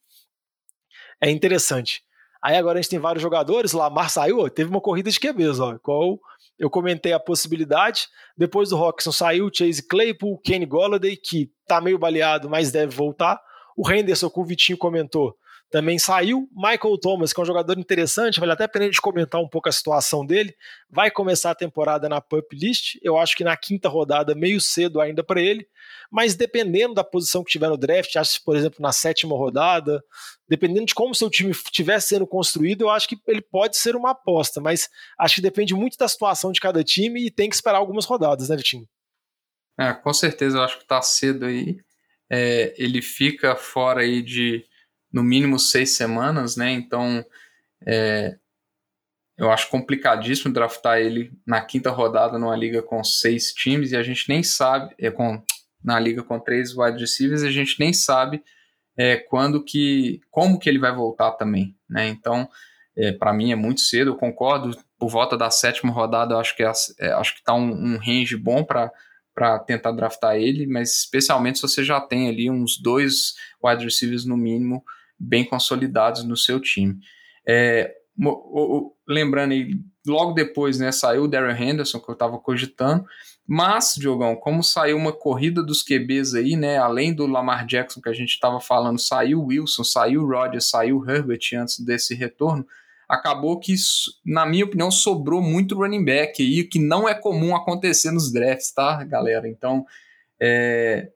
é interessante. Aí agora a gente tem vários jogadores, Lamar saiu, teve uma corrida de QBs, ó, qual eu comentei a possibilidade. Depois do Roxon saiu o Chase Claypool, Kenny Golladay, que tá meio baleado, mas deve voltar. O Henderson, que o Vitinho comentou, também saiu. Michael Thomas, que é um jogador interessante, vale até a pena a gente comentar um pouco a situação dele. Vai começar a temporada na Pup List, eu acho que na quinta rodada, meio cedo ainda para ele, mas dependendo da posição que tiver no draft, acho que, por exemplo, na sétima rodada, dependendo de como seu time estiver sendo construído, eu acho que ele pode ser uma aposta, mas acho que depende muito da situação de cada time e tem que esperar algumas rodadas, né, Vitinho? É, com certeza, eu acho que tá cedo aí. É, ele fica fora aí de no mínimo seis semanas, né? Então é, eu acho complicadíssimo draftar ele na quinta rodada numa liga com seis times e a gente nem sabe, é, com, na liga com três wide receivers, a gente nem sabe é, quando que, como que ele vai voltar também, né? Então, é, para mim é muito cedo, eu concordo, por volta da sétima rodada, acho que, é, é acho que tá um, um range bom para para tentar draftar ele, mas especialmente se você já tem ali uns dois wide receivers no mínimo bem consolidados no seu time. É, lembrando aí, logo depois né, saiu o Darren Henderson, que eu estava cogitando, mas, Diogão, como saiu uma corrida dos QBs aí, né, além do Lamar Jackson que a gente estava falando, saiu Wilson, saiu Rodgers, saiu Herbert antes desse retorno, acabou que, na minha opinião, sobrou muito running back aí, que não é comum acontecer nos drafts, tá, galera? Então, é,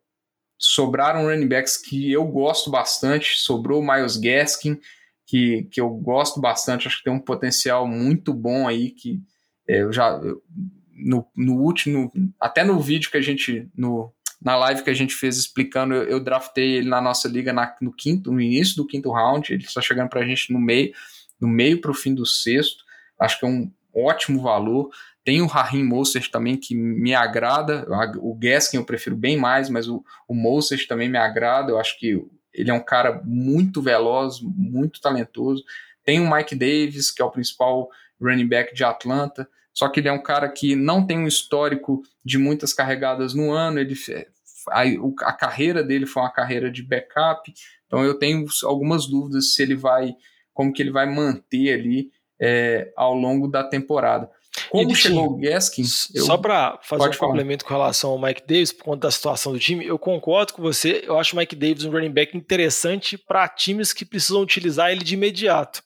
sobraram running backs que eu gosto bastante. Sobrou o Miles Gaskin, que, que eu gosto bastante, acho que tem um potencial muito bom aí, que é, eu já. No, no último, até no vídeo que a gente. No, na live que a gente fez explicando, eu, eu draftei ele na nossa liga na, no quinto, no início do quinto round, ele está chegando para a gente no meio, no meio para o fim do sexto. Acho que é um ótimo valor. Tem o Raheem Mostert também que me agrada. O Gaskin eu prefiro bem mais, mas o, o também me agrada. Eu acho que ele é um cara muito veloz, muito talentoso. Tem o Mike Davis, que é o principal running back de Atlanta. Só que ele é um cara que não tem um histórico de muitas carregadas no ano. Ele a, a carreira dele foi uma carreira de backup. Então eu tenho algumas dúvidas se ele vai, como que ele vai manter ali é, ao longo da temporada. Como chegou o Gaskin? Eu... Só para fazer Pode um falar. complemento com relação ao Mike Davis, por conta da situação do time, eu concordo com você. Eu acho o Mike Davis um running back interessante para times que precisam utilizar ele de imediato.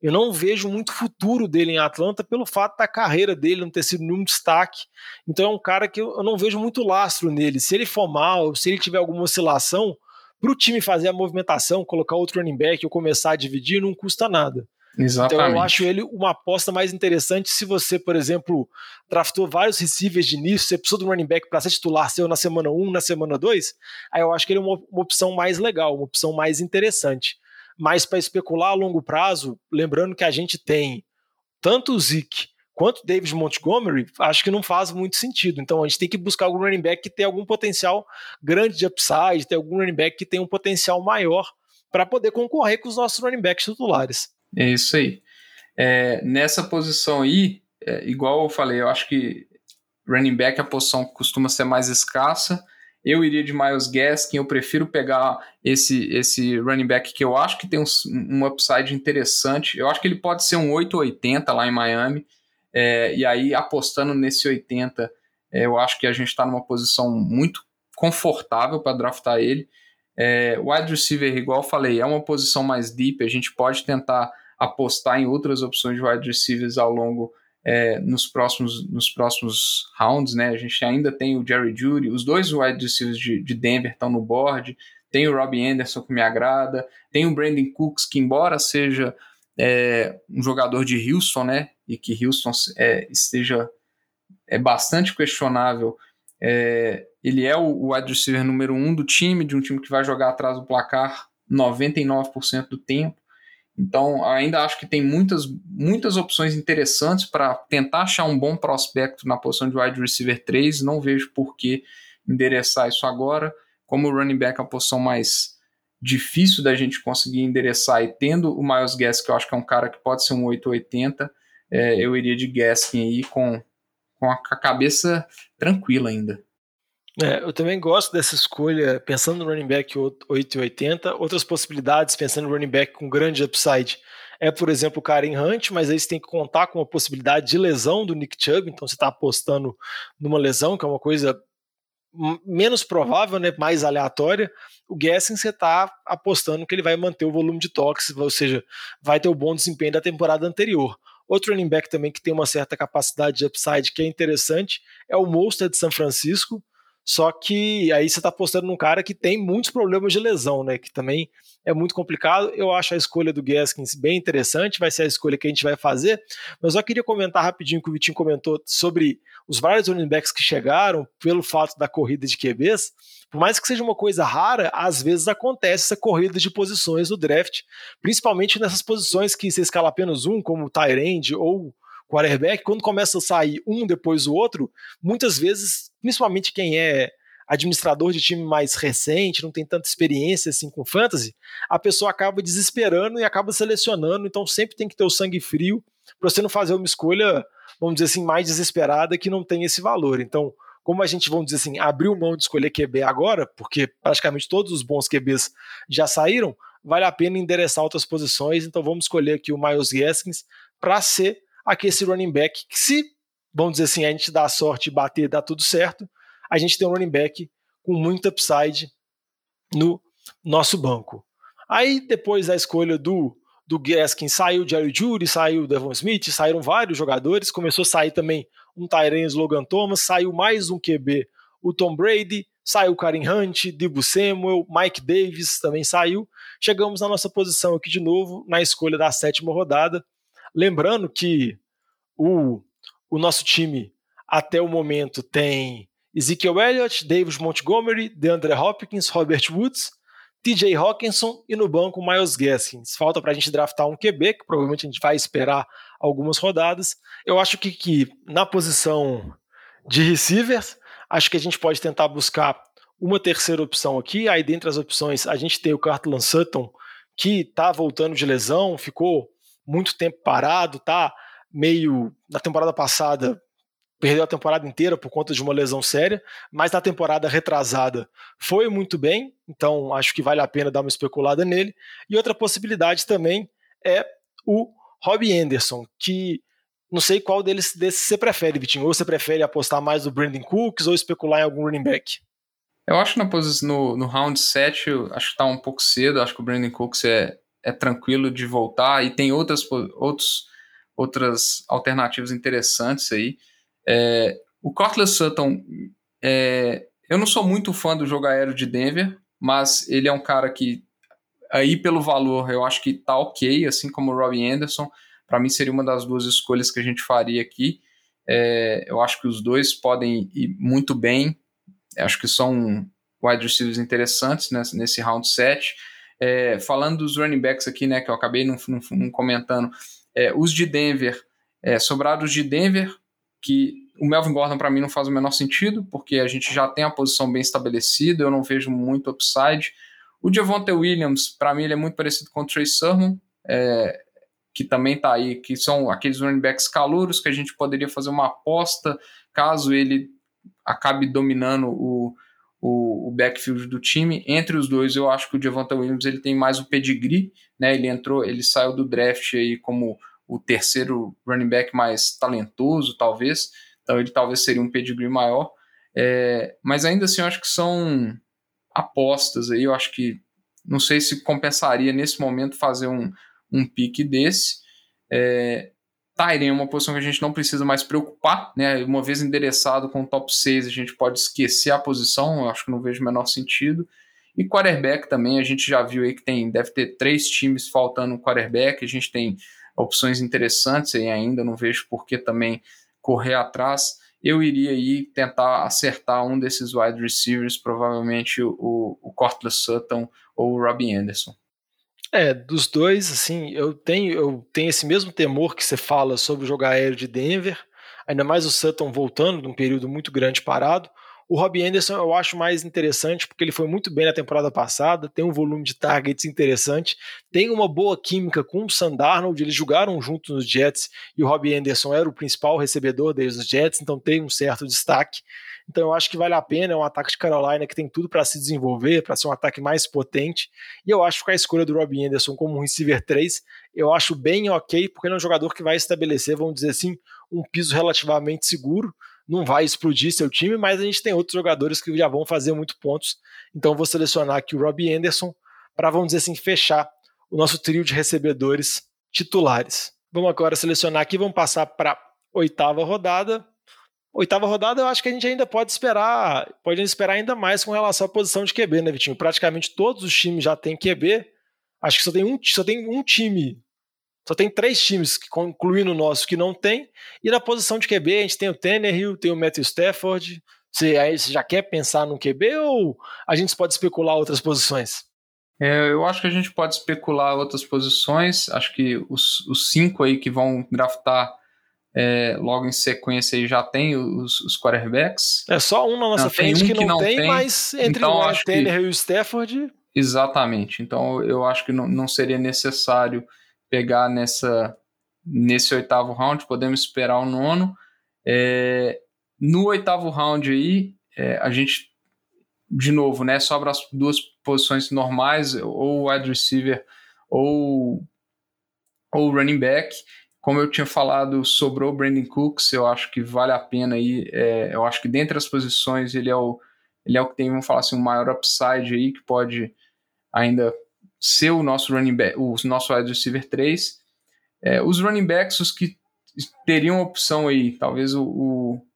Eu não vejo muito futuro dele em Atlanta pelo fato da carreira dele não ter sido nenhum destaque. Então é um cara que eu não vejo muito lastro nele. Se ele for mal, se ele tiver alguma oscilação, para o time fazer a movimentação, colocar outro running back ou começar a dividir, não custa nada. Exatamente. Então eu acho ele uma aposta mais interessante se você, por exemplo, draftou vários receivers de início, você precisou um running back para ser titular seu na semana 1, na semana 2, aí eu acho que ele é uma, uma opção mais legal, uma opção mais interessante. Mas para especular a longo prazo, lembrando que a gente tem tanto o Zeke quanto o David Montgomery, acho que não faz muito sentido. Então a gente tem que buscar algum running back que tenha algum potencial grande de upside, ter algum running back que tenha um potencial maior para poder concorrer com os nossos running backs titulares. É isso aí. É, nessa posição aí, é, igual eu falei, eu acho que running back a posição costuma ser mais escassa. Eu iria de Miles Gaskin, eu prefiro pegar esse, esse running back que eu acho que tem um, um upside interessante. Eu acho que ele pode ser um 880 lá em Miami. É, e aí, apostando nesse 80, é, eu acho que a gente está numa posição muito confortável para draftar ele. É, wide receiver, igual eu falei, é uma posição mais deep, a gente pode tentar apostar em outras opções de wide receivers ao longo é, nos, próximos, nos próximos rounds, né? A gente ainda tem o Jerry Judy, os dois wide receivers de, de Denver estão no board, tem o Robbie Anderson que me agrada, tem o Brandon Cooks, que embora seja é, um jogador de Houston, né? E que Houston é, esteja é bastante questionável. É, ele é o, wide receiver número um do time, de um time que vai jogar atrás do placar 99% do tempo. Então, ainda acho que tem muitas, muitas opções interessantes para tentar achar um bom prospecto na posição de wide receiver 3. Não vejo por que endereçar isso agora. Como o running back é a posição mais difícil da gente conseguir endereçar, e tendo o Miles Gaskin, que eu acho que é um cara que pode ser um 880, é, eu iria de Gaskin aí com, com a cabeça tranquila ainda. É, eu também gosto dessa escolha, pensando no running back 880. Outras possibilidades, pensando no running back com grande upside, é, por exemplo, o Karen Hunt, mas aí você tem que contar com a possibilidade de lesão do Nick Chubb, então você está apostando numa lesão, que é uma coisa menos provável, né, mais aleatória. O Guessing você está apostando que ele vai manter o volume de toques, ou seja, vai ter o bom desempenho da temporada anterior. Outro running back também que tem uma certa capacidade de upside que é interessante é o Monster de São Francisco. Só que aí você está apostando num cara que tem muitos problemas de lesão, né? Que também é muito complicado. Eu acho a escolha do Gaskins bem interessante, vai ser a escolha que a gente vai fazer. Mas só queria comentar rapidinho que o Vitinho comentou sobre os vários running backs que chegaram pelo fato da corrida de QBs. Por mais que seja uma coisa rara, às vezes acontece essa corrida de posições no draft, principalmente nessas posições que você escala apenas um, como o Tyrande ou quarterback, quando começa a sair um depois do outro, muitas vezes, principalmente quem é administrador de time mais recente, não tem tanta experiência assim com fantasy, a pessoa acaba desesperando e acaba selecionando, então sempre tem que ter o sangue frio para você não fazer uma escolha, vamos dizer assim, mais desesperada que não tem esse valor. Então, como a gente, vamos dizer assim, abriu mão de escolher QB agora, porque praticamente todos os bons QBs já saíram, vale a pena endereçar outras posições, então vamos escolher aqui o Miles Gaskins para ser aqui esse running back que se, vamos dizer assim, a gente dá sorte bater, dá tudo certo, a gente tem um running back com muito upside no nosso banco. Aí depois da escolha do do Gaskin saiu Jerry Judy, saiu o Devon Smith, saíram vários jogadores, começou a sair também um Tyrese Logan Thomas, saiu mais um QB, o Tom Brady, saiu o Karim Hunt, Debo Samuel, Mike Davis também saiu. Chegamos na nossa posição aqui de novo, na escolha da sétima rodada. Lembrando que o, o nosso time até o momento tem Ezekiel Elliott, David Montgomery, DeAndre Hopkins, Robert Woods, TJ Hawkinson e no banco Miles Gaskins. Falta para a gente draftar um QB, que provavelmente a gente vai esperar algumas rodadas. Eu acho que, que na posição de receivers, acho que a gente pode tentar buscar uma terceira opção aqui. Aí, dentre as opções, a gente tem o Cartland Sutton, que está voltando de lesão, ficou muito tempo parado, tá meio na temporada passada perdeu a temporada inteira por conta de uma lesão séria, mas na temporada retrasada foi muito bem, então acho que vale a pena dar uma especulada nele. E outra possibilidade também é o Robbie Anderson, que não sei qual deles desses você prefere, Vitinho. Ou você prefere apostar mais no Brandon Cooks ou especular em algum running back? Eu acho que na no, no round 7, acho que está um pouco cedo. Acho que o Brandon Cooks é, é tranquilo de voltar e tem outras, outros, outras alternativas interessantes aí. É, o Cortland Sutton, é, eu não sou muito fã do jogo aéreo de Denver, mas ele é um cara que, aí pelo valor, eu acho que tá ok, assim como o Robbie Anderson. Para mim seria uma das duas escolhas que a gente faria aqui. É, eu acho que os dois podem ir muito bem. Acho que são wide receivers interessantes nesse, round 7. É, falando dos running backs aqui, né, que eu acabei não, não, não comentando, é, os de Denver, é, sobrados de Denver, que o Melvin Gordon para mim não faz o menor sentido, porque a gente já tem a posição bem estabelecida, eu não vejo muito upside. O Javonte Williams, para mim, ele é muito parecido com o Trey Sermon, é, que também está aí, que são aqueles running backs calouros que a gente poderia fazer uma aposta caso ele acabe dominando o, o, o, backfield do time. Entre os dois, eu acho que o Javonte Williams ele tem mais o pedigree, né? Ele entrou, ele saiu do draft aí como o terceiro running back mais talentoso, talvez. Então ele talvez seria um pedigree maior. É, mas ainda assim, eu acho que são apostas aí. Eu acho que não sei se compensaria nesse momento fazer um, um pique desse. É, Tyrion é uma posição que a gente não precisa mais preocupar, né? Uma vez endereçado com o top 6, a gente pode esquecer a posição, eu acho que não vejo o menor sentido. E quarterback também, a gente já viu aí que tem, deve ter três times faltando um quarterback, a gente tem opções interessantes aí ainda, não vejo por que também correr atrás. Eu iria aí tentar acertar um desses wide receivers, provavelmente o, o Cortland Sutton ou o Robbie Anderson. É, dos dois, assim, eu tenho, eu tenho esse mesmo temor que você fala sobre o jogo aéreo de Denver, ainda mais o Sutton voltando de um período muito grande parado. O Robbie Anderson eu acho mais interessante porque ele foi muito bem na temporada passada, tem um volume de targets interessante, tem uma boa química com o Sandarnold, eles jogaram juntos nos Jets e o Robbie Anderson era o principal recebedor deles nos Jets, então tem um certo destaque. Então eu acho que vale a pena, é um ataque de Carolina que tem tudo para se desenvolver, para ser um ataque mais potente. E eu acho que a escolha do Robbie Anderson como um receiver 3, eu acho bem ok, porque ele é um jogador que vai estabelecer, vamos dizer assim, um piso relativamente seguro. Não vai explodir seu time, mas a gente tem outros jogadores que já vão fazer muito pontos. Então vou selecionar aqui o Robbie Anderson para, vamos dizer assim, fechar o nosso trio de recebedores titulares. Vamos agora selecionar aqui, vamos passar para oitava rodada. Oitava rodada, eu acho que a gente ainda pode esperar, pode esperar ainda mais com relação à posição de QB, né, Vitinho? Praticamente todos os times já têm QB. Acho que só tem um, só tem um time, só tem três times, incluindo o nosso, que não tem. E na posição de QB, a gente tem o Tannehill, tem o Matthew Stafford. Você, aí, você já quer pensar no QB ou a gente pode especular outras posições? É, eu acho que a gente pode especular outras posições. Acho que os, os cinco aí que vão draftar é, logo em sequência aí já tem os, os quarterbacks. É só um na nossa não, frente um que, não, que não tem, tem, mas entre então, o Tanner e o Stafford. Exatamente. Então eu acho que não, não seria necessário pegar nessa nesse oitavo round, podemos esperar o nono. É, no oitavo round aí, é, a gente, de novo, né, sobra as duas posições normais, ou wide receiver ou, ou running back. Como eu tinha falado, sobrou o Brandon Cooks, eu acho que vale a pena aí. É, eu acho que dentre as posições ele é o, ele é o que tem, vamos falar assim, um maior upside aí, que pode ainda ser o nosso running back, o nosso wide receiver 3. É, os running backs, os que teriam opção aí, talvez o, o,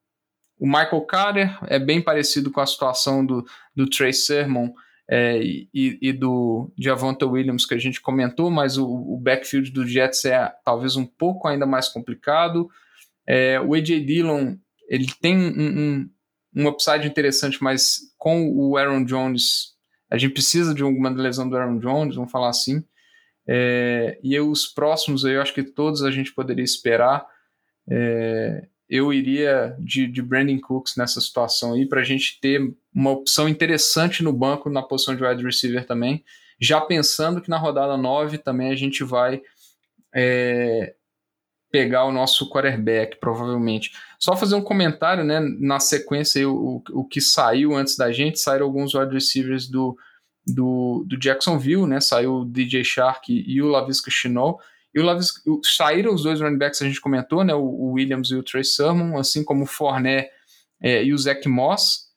o, Michael Carter é bem parecido com a situação do, do Trey Sermon é, e, e, do Javonta Williams que a gente comentou, mas o, o, backfield do Jets é talvez um pouco ainda mais complicado. É, o AJ Dillon ele tem um, um, um, upside interessante, mas com o Aaron Jones a gente precisa de alguma lesão do Aaron Jones, vamos falar assim. É, e os próximos eu acho que todos a gente poderia esperar. É, eu iria de, de Brandon Cooks nessa situação aí, para a gente ter uma opção interessante no banco na posição de wide receiver também. Já pensando que na rodada 9 também a gente vai é, pegar o nosso quarterback, provavelmente. Só fazer um comentário, né? Na sequência, o, o que saiu antes da gente, saíram alguns wide receivers do, do, do Jacksonville, né? Saiu o DJ Shark e o Lavisca Chinol. E o Lavis, saíram os dois running backs que a gente comentou, né? O, o Williams e o Trey Sermon, assim como o Fournette é, e o Zach Moss.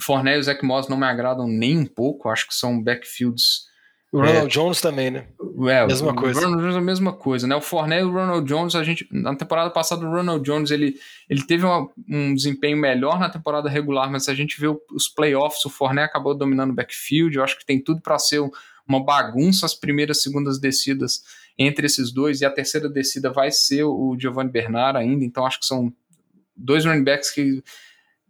Fournette e o Zach Moss não me agradam nem um pouco, acho que são backfields O Ronald é, Jones também, né? É, mesma coisa. O Ronald Jones é a mesma coisa, né? O Fournette e o Ronald Jones, a gente na temporada passada o Ronald Jones ele, ele teve uma, um desempenho melhor na temporada regular, mas se a gente vê os playoffs, o Fournette acabou dominando o backfield. Eu acho que tem tudo para ser uma bagunça as primeiras, segundas descidas entre esses dois e a terceira descida vai ser o Giovanni Bernard ainda. Então acho que são dois running backs que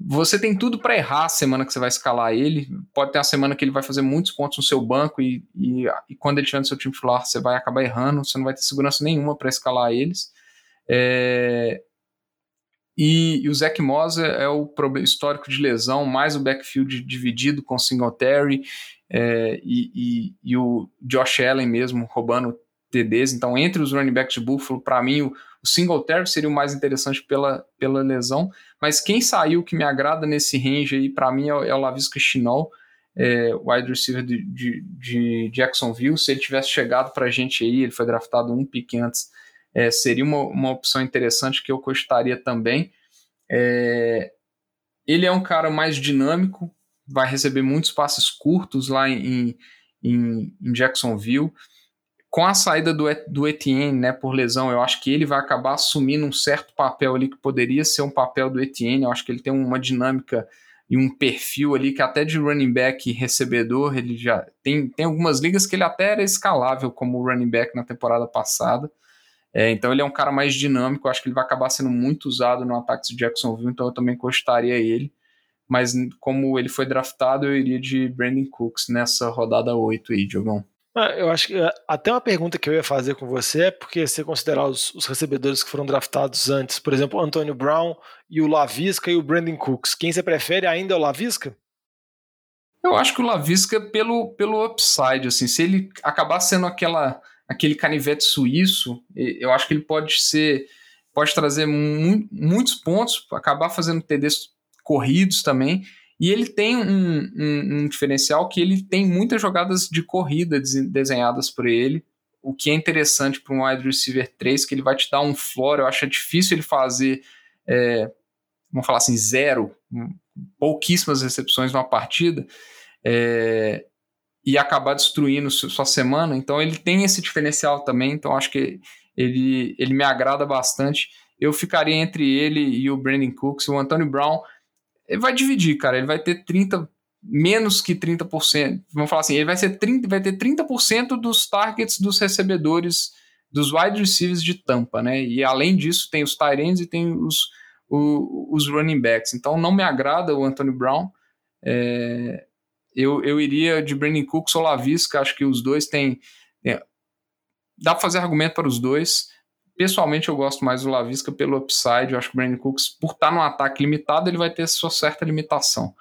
você tem tudo para errar a semana que você vai escalar ele. Pode ter uma semana que ele vai fazer muitos pontos no seu banco e, e, e quando ele estiver no seu time titular, você vai acabar errando. Você não vai ter segurança nenhuma para escalar eles. É... E, e, o Zach Moss é, o histórico de lesão, mais o backfield dividido com Singletary é, e, e, o Josh Allen mesmo roubando TDs. Então, entre os running backs de Buffalo, para mim, o, o Singletary seria o mais interessante pela, pela lesão. Mas quem saiu que me agrada nesse range aí, para mim, é, é o Lavisca Chinol, é, wide receiver de, de, de, Jacksonville. Se ele tivesse chegado para a gente aí, ele foi draftado um pique antes, é, seria uma, uma opção interessante que eu gostaria também. É, ele é um cara mais dinâmico, vai receber muitos passes curtos lá em, em, em Jacksonville com a saída do, do Etienne, né, por lesão, eu acho que ele vai acabar assumindo um certo papel ali que poderia ser um papel do Etienne. Eu acho que ele tem uma dinâmica e um perfil ali que até de running back recebedor, ele já tem, tem algumas ligas que ele até era escalável como running back na temporada passada. É, então ele é um cara mais dinâmico, eu acho que ele vai acabar sendo muito usado no ataque de Jacksonville, então eu também gostaria ele. Mas como ele foi draftado, eu iria de Brandon Cooks nessa rodada 8 aí, Diogão. Ah, eu acho que eh, até uma pergunta que eu ia fazer com você é porque você considerar os, os recebedores que foram draftados antes, por exemplo, Antônio Brown e o Lavisca e o Brandon Cooks, quem você prefere ainda é o Lavisca? Eu acho que o Lavisca pelo, pelo upside, assim, se ele acabar sendo aquela aquele canivete suíço, eu acho que ele pode ser pode trazer mu muitos pontos, acabar fazendo TDs corridos também e ele tem um, um, um, diferencial que ele tem muitas jogadas de corrida desenhadas por ele, o que é interessante para um wide receiver 3, que ele vai te dar um floor. Eu acho difícil ele fazer, é, vamos falar assim, zero, pouquíssimas recepções numa partida. É, e acabar destruindo sua semana. Então ele tem esse diferencial também. Então acho que ele, ele me agrada bastante. Eu ficaria entre ele e o Brandon Cooks. O Antônio Brown ele vai dividir, cara. Ele vai ter 30, menos que 30%. Vamos falar assim, ele vai, ser 30, vai ter 30% dos targets dos recebedores dos wide receivers de tampa, né? E além disso, tem os tight ends e tem os, o, os running backs. Então não me agrada o Anthony Brown. É, eu, eu iria de Brandon Cooks ou Lavisca, acho que os dois têm. É, dá para fazer argumento para os dois. Pessoalmente, eu gosto mais do Lavisca pelo upside. Eu acho que o Brandon Cooks, por estar num ataque limitado, ele vai ter sua certa limitação.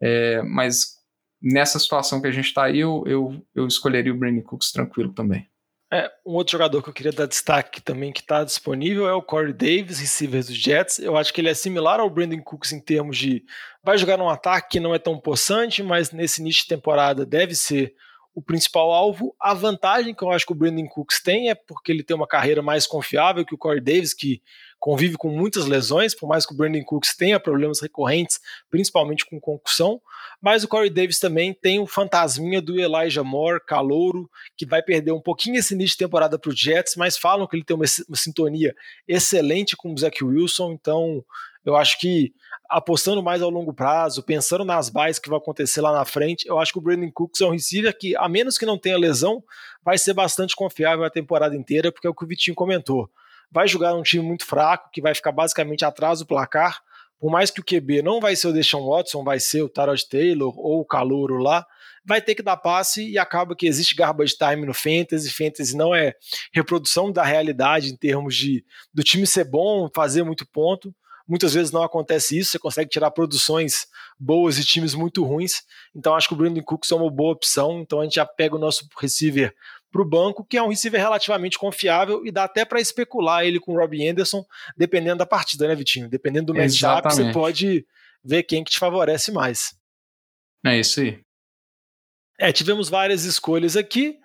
É, mas nessa situação que a gente está aí, eu, eu, eu escolheria o Brandon Cooks tranquilo também. É, um outro jogador que eu queria dar destaque também que está disponível é o Corey Davis, receiver dos Jets. Eu acho que ele é similar ao Brandon Cooks em termos de vai jogar num ataque que não é tão possante, mas nesse início de temporada deve ser o principal alvo. A vantagem que eu acho que o Brandon Cooks tem é porque ele tem uma carreira mais confiável que o Corey Davis, que convive com muitas lesões, por mais que o Brandon Cooks tenha problemas recorrentes, principalmente com concussão, mas o Corey Davis também tem o fantasminha do Elijah Moore, calouro, que vai perder um pouquinho esse início de temporada para o Jets, mas falam que ele tem uma, uma sintonia excelente com o Zach Wilson, então eu acho que apostando mais ao longo prazo, pensando nas bases que vai acontecer lá na frente, eu acho que o Brandon Cooks é um receiver que, a menos que não tenha lesão, vai ser bastante confiável a temporada inteira, porque é o que o Vitinho comentou. Vai jogar um time muito fraco, que vai ficar basicamente atrás do placar, por mais que o QB não vai ser o Deshaun Watson, vai ser o Tarot Taylor ou o Calouro lá, vai ter que dar passe e acaba que existe garbage time no Fantasy. Fantasy não é reprodução da realidade em termos de do time ser bom, fazer muito ponto. Muitas vezes não acontece isso, você consegue tirar produções boas e times muito ruins. Então acho que o Brandon Cooks é uma boa opção. Então a gente já pega o nosso receiver para o banco, que é um receiver relativamente confiável e dá até para especular ele com o Robbie Anderson, dependendo da partida, né, Vitinho? Dependendo do matchup, você pode ver quem que te favorece mais. É isso aí. É, tivemos várias escolhas aqui.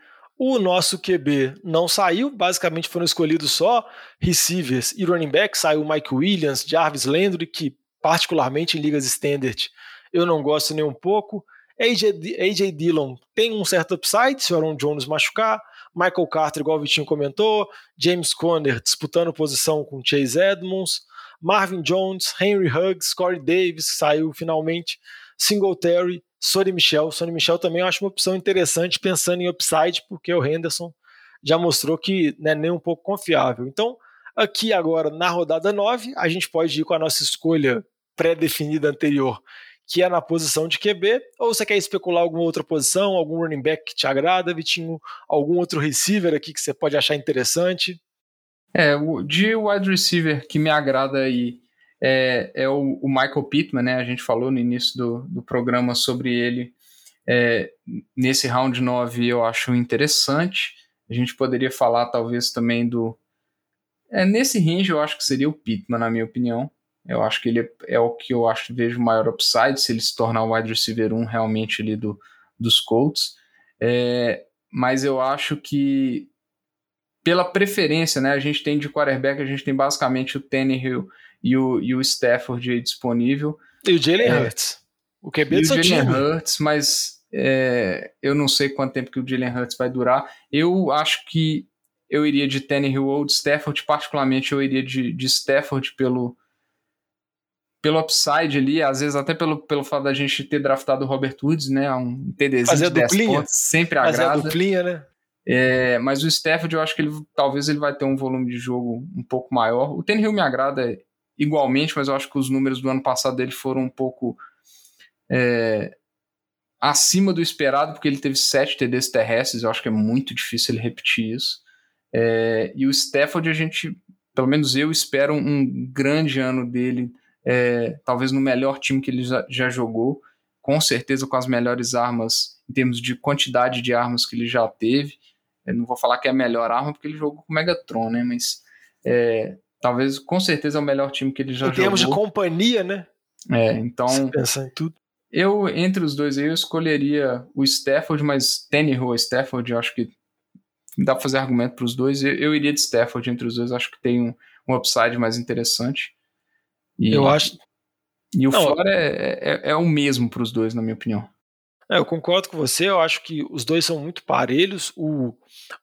O nosso QB não saiu, basicamente foram escolhidos só receivers e running back. Saiu Mike Williams, Jarvis Landry, que particularmente em ligas standard eu não gosto nem um pouco. AJ, AJ Dillon tem um certo upside se o Aaron Jones machucar. Michael Carter, igual o Vitinho comentou. James Conner disputando posição com Chase Edmonds. Marvin Jones, Henry Huggs, Corey Davis, que saiu finalmente. Singletary, Sonny Michel. Sonny Michel também eu acho uma opção interessante pensando em upside, porque o Henderson já mostrou que não é nem um pouco confiável. Então, aqui agora na rodada 9, a gente pode ir com a nossa escolha pré-definida anterior, que é na posição de QB, ou você quer especular alguma outra posição, algum running back que te agrada, Vitinho, algum outro receiver aqui que você pode achar interessante? É, o, de wide receiver que me agrada aí é, é o, o, Michael Pittman, né? A gente falou no início do, do programa sobre ele. É, nesse round 9 eu acho interessante. A gente poderia falar talvez também do. É, nesse range eu acho que seria o Pittman, na minha opinião. Eu acho que ele é o que eu acho vejo maior upside se ele se tornar o wide receiver 1 realmente ali do, dos Colts. É, mas eu acho que pela preferência, né, a gente tem de quarterback, a gente tem basicamente o Tannehill e o, e o Stafford disponível. E o Jalen é, Hurts. O QB do seu Jalen Hurts, mas é, eu não sei quanto tempo que o Jalen Hurts vai durar. Eu acho que eu iria de Tannehill ou de Stafford, particularmente eu iria de, de Stafford pelo, pelo upside ali, às vezes até pelo, pelo fato da gente ter draftado o Robert Woods, né, um TDzinho Fazer de 10 pontos, sempre agrada. Fazer a duplinha, né? É, mas o Stafford, eu acho que ele talvez ele vai ter um volume de jogo um pouco maior. O Tannehill me agrada igualmente, mas eu acho que os números do ano passado dele foram um pouco é, acima do esperado, porque ele teve sete TDs terrestres, eu acho que é muito difícil ele repetir isso. É, e o Stafford, a gente, pelo menos eu, espero um grande ano dele, é, talvez no melhor time que ele já, já jogou, com certeza com as melhores armas, em termos de quantidade de armas que ele já teve. Eu não vou falar que é a melhor arma, porque ele jogou com o Megatron, né? Mas é, talvez, com certeza, é o melhor time que ele já em jogou. Em termos de companhia, né? É, então. Você pensar em tudo. Eu, entre os dois aí, eu escolheria o Stafford, mas Tannehill ou Stafford, eu acho que dá pra fazer argumento para os dois. Eu, eu, iria de Stafford entre os dois, acho que tem um, um upside mais interessante. E, eu acho. E o Flora é, é, é o mesmo para os dois, na minha opinião. É, eu concordo com você, eu acho que os dois são muito parelhos. O,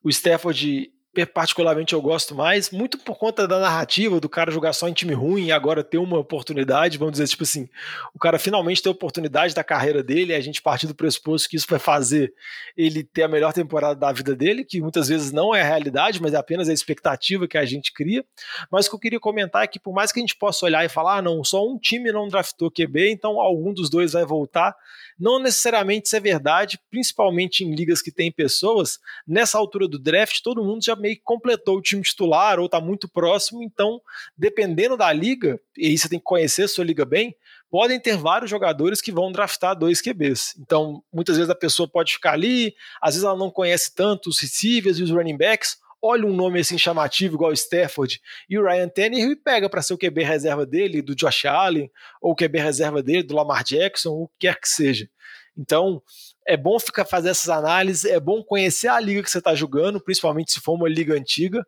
o Stafford particularmente eu gosto mais, muito por conta da narrativa do cara jogar só em time ruim e agora ter uma oportunidade, vamos dizer, tipo assim, o cara finalmente ter a oportunidade da carreira dele, a gente partir do pressuposto que isso vai fazer ele ter a melhor temporada da vida dele, que muitas vezes não é a realidade, mas é apenas a expectativa que a gente cria. Mas o que eu queria comentar é que por mais que a gente possa olhar e falar, ah, não, só um time não draftou QB, então algum dos dois vai voltar, não necessariamente isso é verdade, principalmente em ligas que tem pessoas, nessa altura do draft todo mundo já meio que completou o time titular ou está muito próximo, então, dependendo da liga, e aí você tem que conhecer a sua liga bem, podem ter vários jogadores que vão draftar dois QBs. Então, muitas vezes a pessoa pode ficar ali, às vezes ela não conhece tanto os receivers e os running backs, olha um nome assim chamativo igual o Stafford e o Ryan Tannehill e pega para ser o QB reserva dele, do Josh Allen, ou o QB reserva dele, do Lamar Jackson, o que quer que seja. Então, é bom ficar fazer essas análises, é bom conhecer a liga que você está jogando, principalmente se for uma liga antiga,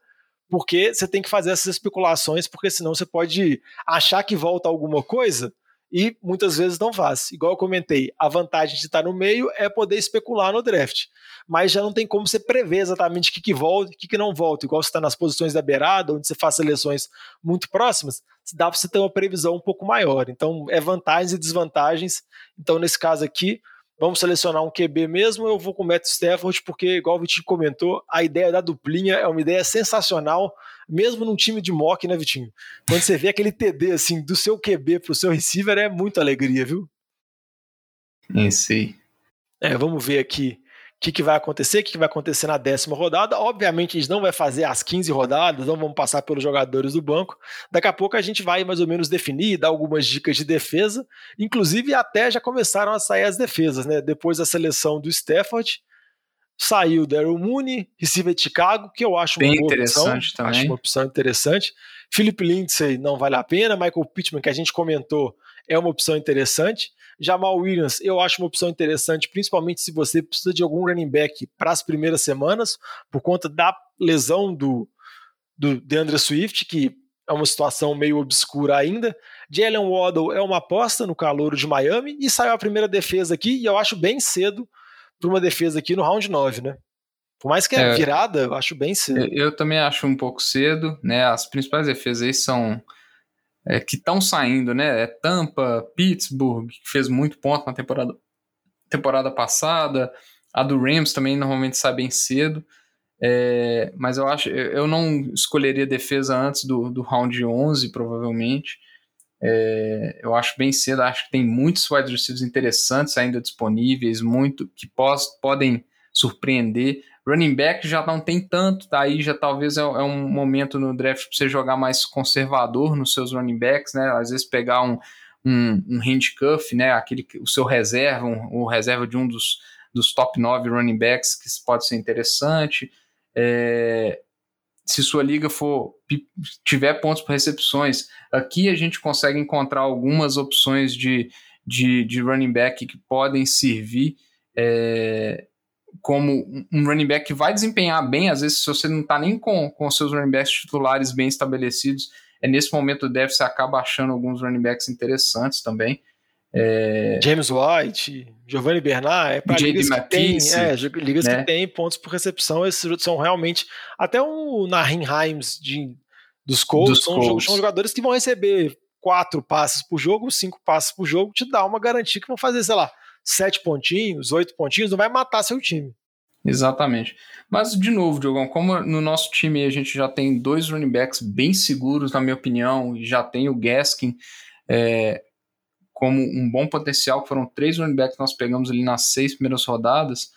porque você tem que fazer essas especulações, porque senão você pode achar que volta alguma coisa e muitas vezes não faz. Igual eu comentei, a vantagem de estar no meio é poder especular no draft, mas já não tem como você prever exatamente o que, que volta e o que, que não volta. Igual você está nas posições da beirada, onde você faz seleções muito próximas, dá para você ter uma previsão um pouco maior. Então, é vantagens e desvantagens. Então, nesse caso aqui, vamos selecionar um QB mesmo, eu vou com o Matt Stafford, porque, igual o Vitinho comentou, a ideia da duplinha é uma ideia sensacional, mesmo num time de mock, né, Vitinho? Quando você vê aquele TD, assim, do seu QB pro seu receiver, é muita alegria, viu? É, sim. É, vamos ver aqui o que, que, vai acontecer, o que, que, vai acontecer na décima rodada. Obviamente, a gente não vai fazer as 15 rodadas, não vamos passar pelos jogadores do banco. Daqui a pouco a gente vai mais ou menos definir, dar algumas dicas de defesa. Inclusive, até já começaram a sair as defesas, né? Depois da seleção do Stafford, saiu Daryl Mooney, receiver de Chicago, que eu acho Bem uma boa interessante opção. Também. Acho uma opção interessante. Philip Lindsay não vale a pena. Michael Pittman, que a gente comentou, é uma opção interessante. Jamal Williams, eu acho uma opção interessante, principalmente se você precisa de algum running back para as primeiras semanas, por conta da lesão do, do DeAndre Swift, que é uma situação meio obscura ainda. Jalen Waddle é uma aposta no calor de Miami e saiu a primeira defesa aqui, e eu acho bem cedo para uma defesa aqui no round 9, né? Por mais que é, é virada, eu acho bem cedo. Eu, eu, também acho um pouco cedo, né? As principais defesas aí são é, que estão saindo, né? É Tampa, Pittsburgh, que fez muito ponto na temporada, temporada passada. A do Rams também normalmente sai bem cedo. É, mas eu acho, eu não escolheria defesa antes do, do round 11, provavelmente. É, eu acho bem cedo, acho que tem muitos wide receivers interessantes ainda disponíveis, muito que pos, podem surpreender. Running back já não tem tanto, tá? já talvez é, é, um momento no draft para você jogar mais conservador nos seus running backs, né? Às vezes pegar um, um, um handcuff, né? Aquele, o seu reserva, um, o reserva de um dos, dos top 9 running backs, que pode ser interessante. É, se sua liga for tiver pontos por recepções, aqui a gente consegue encontrar algumas opções de, de, de running back que podem servir é, como um running back que vai desempenhar bem, às vezes se você não está nem com, com seus running backs titulares bem estabelecidos, é nesse momento do deve você acaba achando alguns running backs interessantes também. É... James White, Giovanni Bernard, é para ligas, que tem, é, ligas né? que tem pontos por recepção, esses são realmente. Até o Nahin Himes de, dos Colts, são, Colts. são jogadores que vão receber quatro passes por jogo, cinco passes por jogo, te dá uma garantia que vão fazer, sei lá, sete pontinhos, oito pontinhos, não vai matar seu time. Exatamente. Mas, de novo, Diogão, como no nosso time a gente já tem dois running backs bem seguros, na minha opinião, e já tem o Gaskin, é, como um bom potencial, foram três running backs que nós pegamos ali nas seis primeiras rodadas,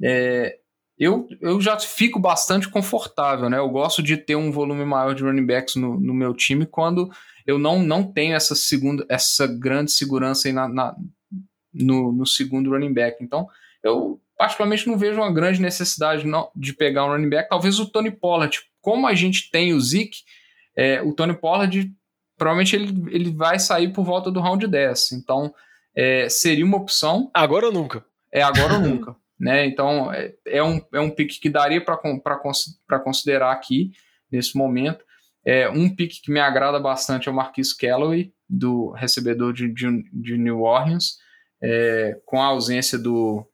é, eu, eu já fico bastante confortável, né? Eu gosto de ter um volume maior de running backs no, no meu time quando eu não, não tenho essa segunda, essa grande segurança aí na, na no, no, segundo running back. Então, eu particularmente não vejo uma grande necessidade não, de pegar um running back. Talvez o Tony Pollard, como a gente tem o Zeke, é, o Tony Pollard provavelmente ele, ele vai sair por volta do round 10. Então, é, seria uma opção. Agora ou nunca? É agora ou nunca. Né? Então, é, é, um, é um pick que daria para considerar aqui, nesse momento. É, um pick que me agrada bastante é o Marquis Calloway, do recebedor de, de, de New Orleans, é, com a ausência do,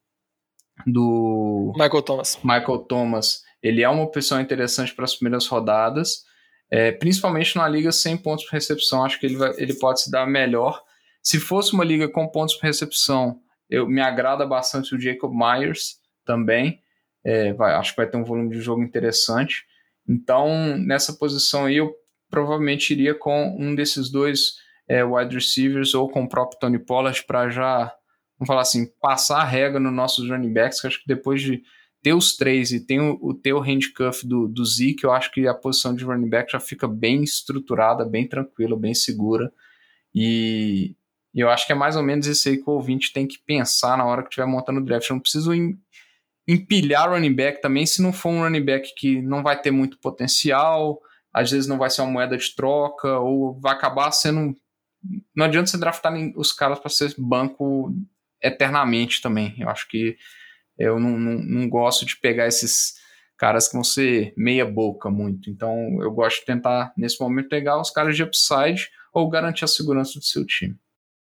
do Michael Thomas. Michael Thomas, ele é uma opção interessante para as primeiras rodadas. É, principalmente numa liga sem pontos por recepção, acho que ele, vai, ele pode se dar melhor. Se fosse uma liga com pontos por recepção, eu me agrada bastante o Jacob Myers também. É, vai, acho que vai ter um volume de jogo interessante. Então, nessa posição aí, eu provavelmente iria com um desses dois é, wide receivers ou com o próprio Tony Pollard para já, vamos falar assim, passar a regra nos nossos running backs, que acho que depois de ter os três e tem o, o ter o handcuff do, do Zeke, eu acho que a posição de running back já fica bem estruturada, bem tranquila, bem segura. E, eu acho que é mais ou menos isso aí que o ouvinte tem que pensar na hora que estiver montando o draft. Eu não preciso em, empilhar running back também se não for um running back que não vai ter muito potencial, às vezes não vai ser uma moeda de troca, ou vai acabar sendo. Não adianta você draftar os caras para ser banco eternamente também. Eu acho que eu não, não, não gosto de pegar esses caras que vão ser meia boca muito. Então eu gosto de tentar, nesse momento, pegar os caras de upside ou garantir a segurança do seu time.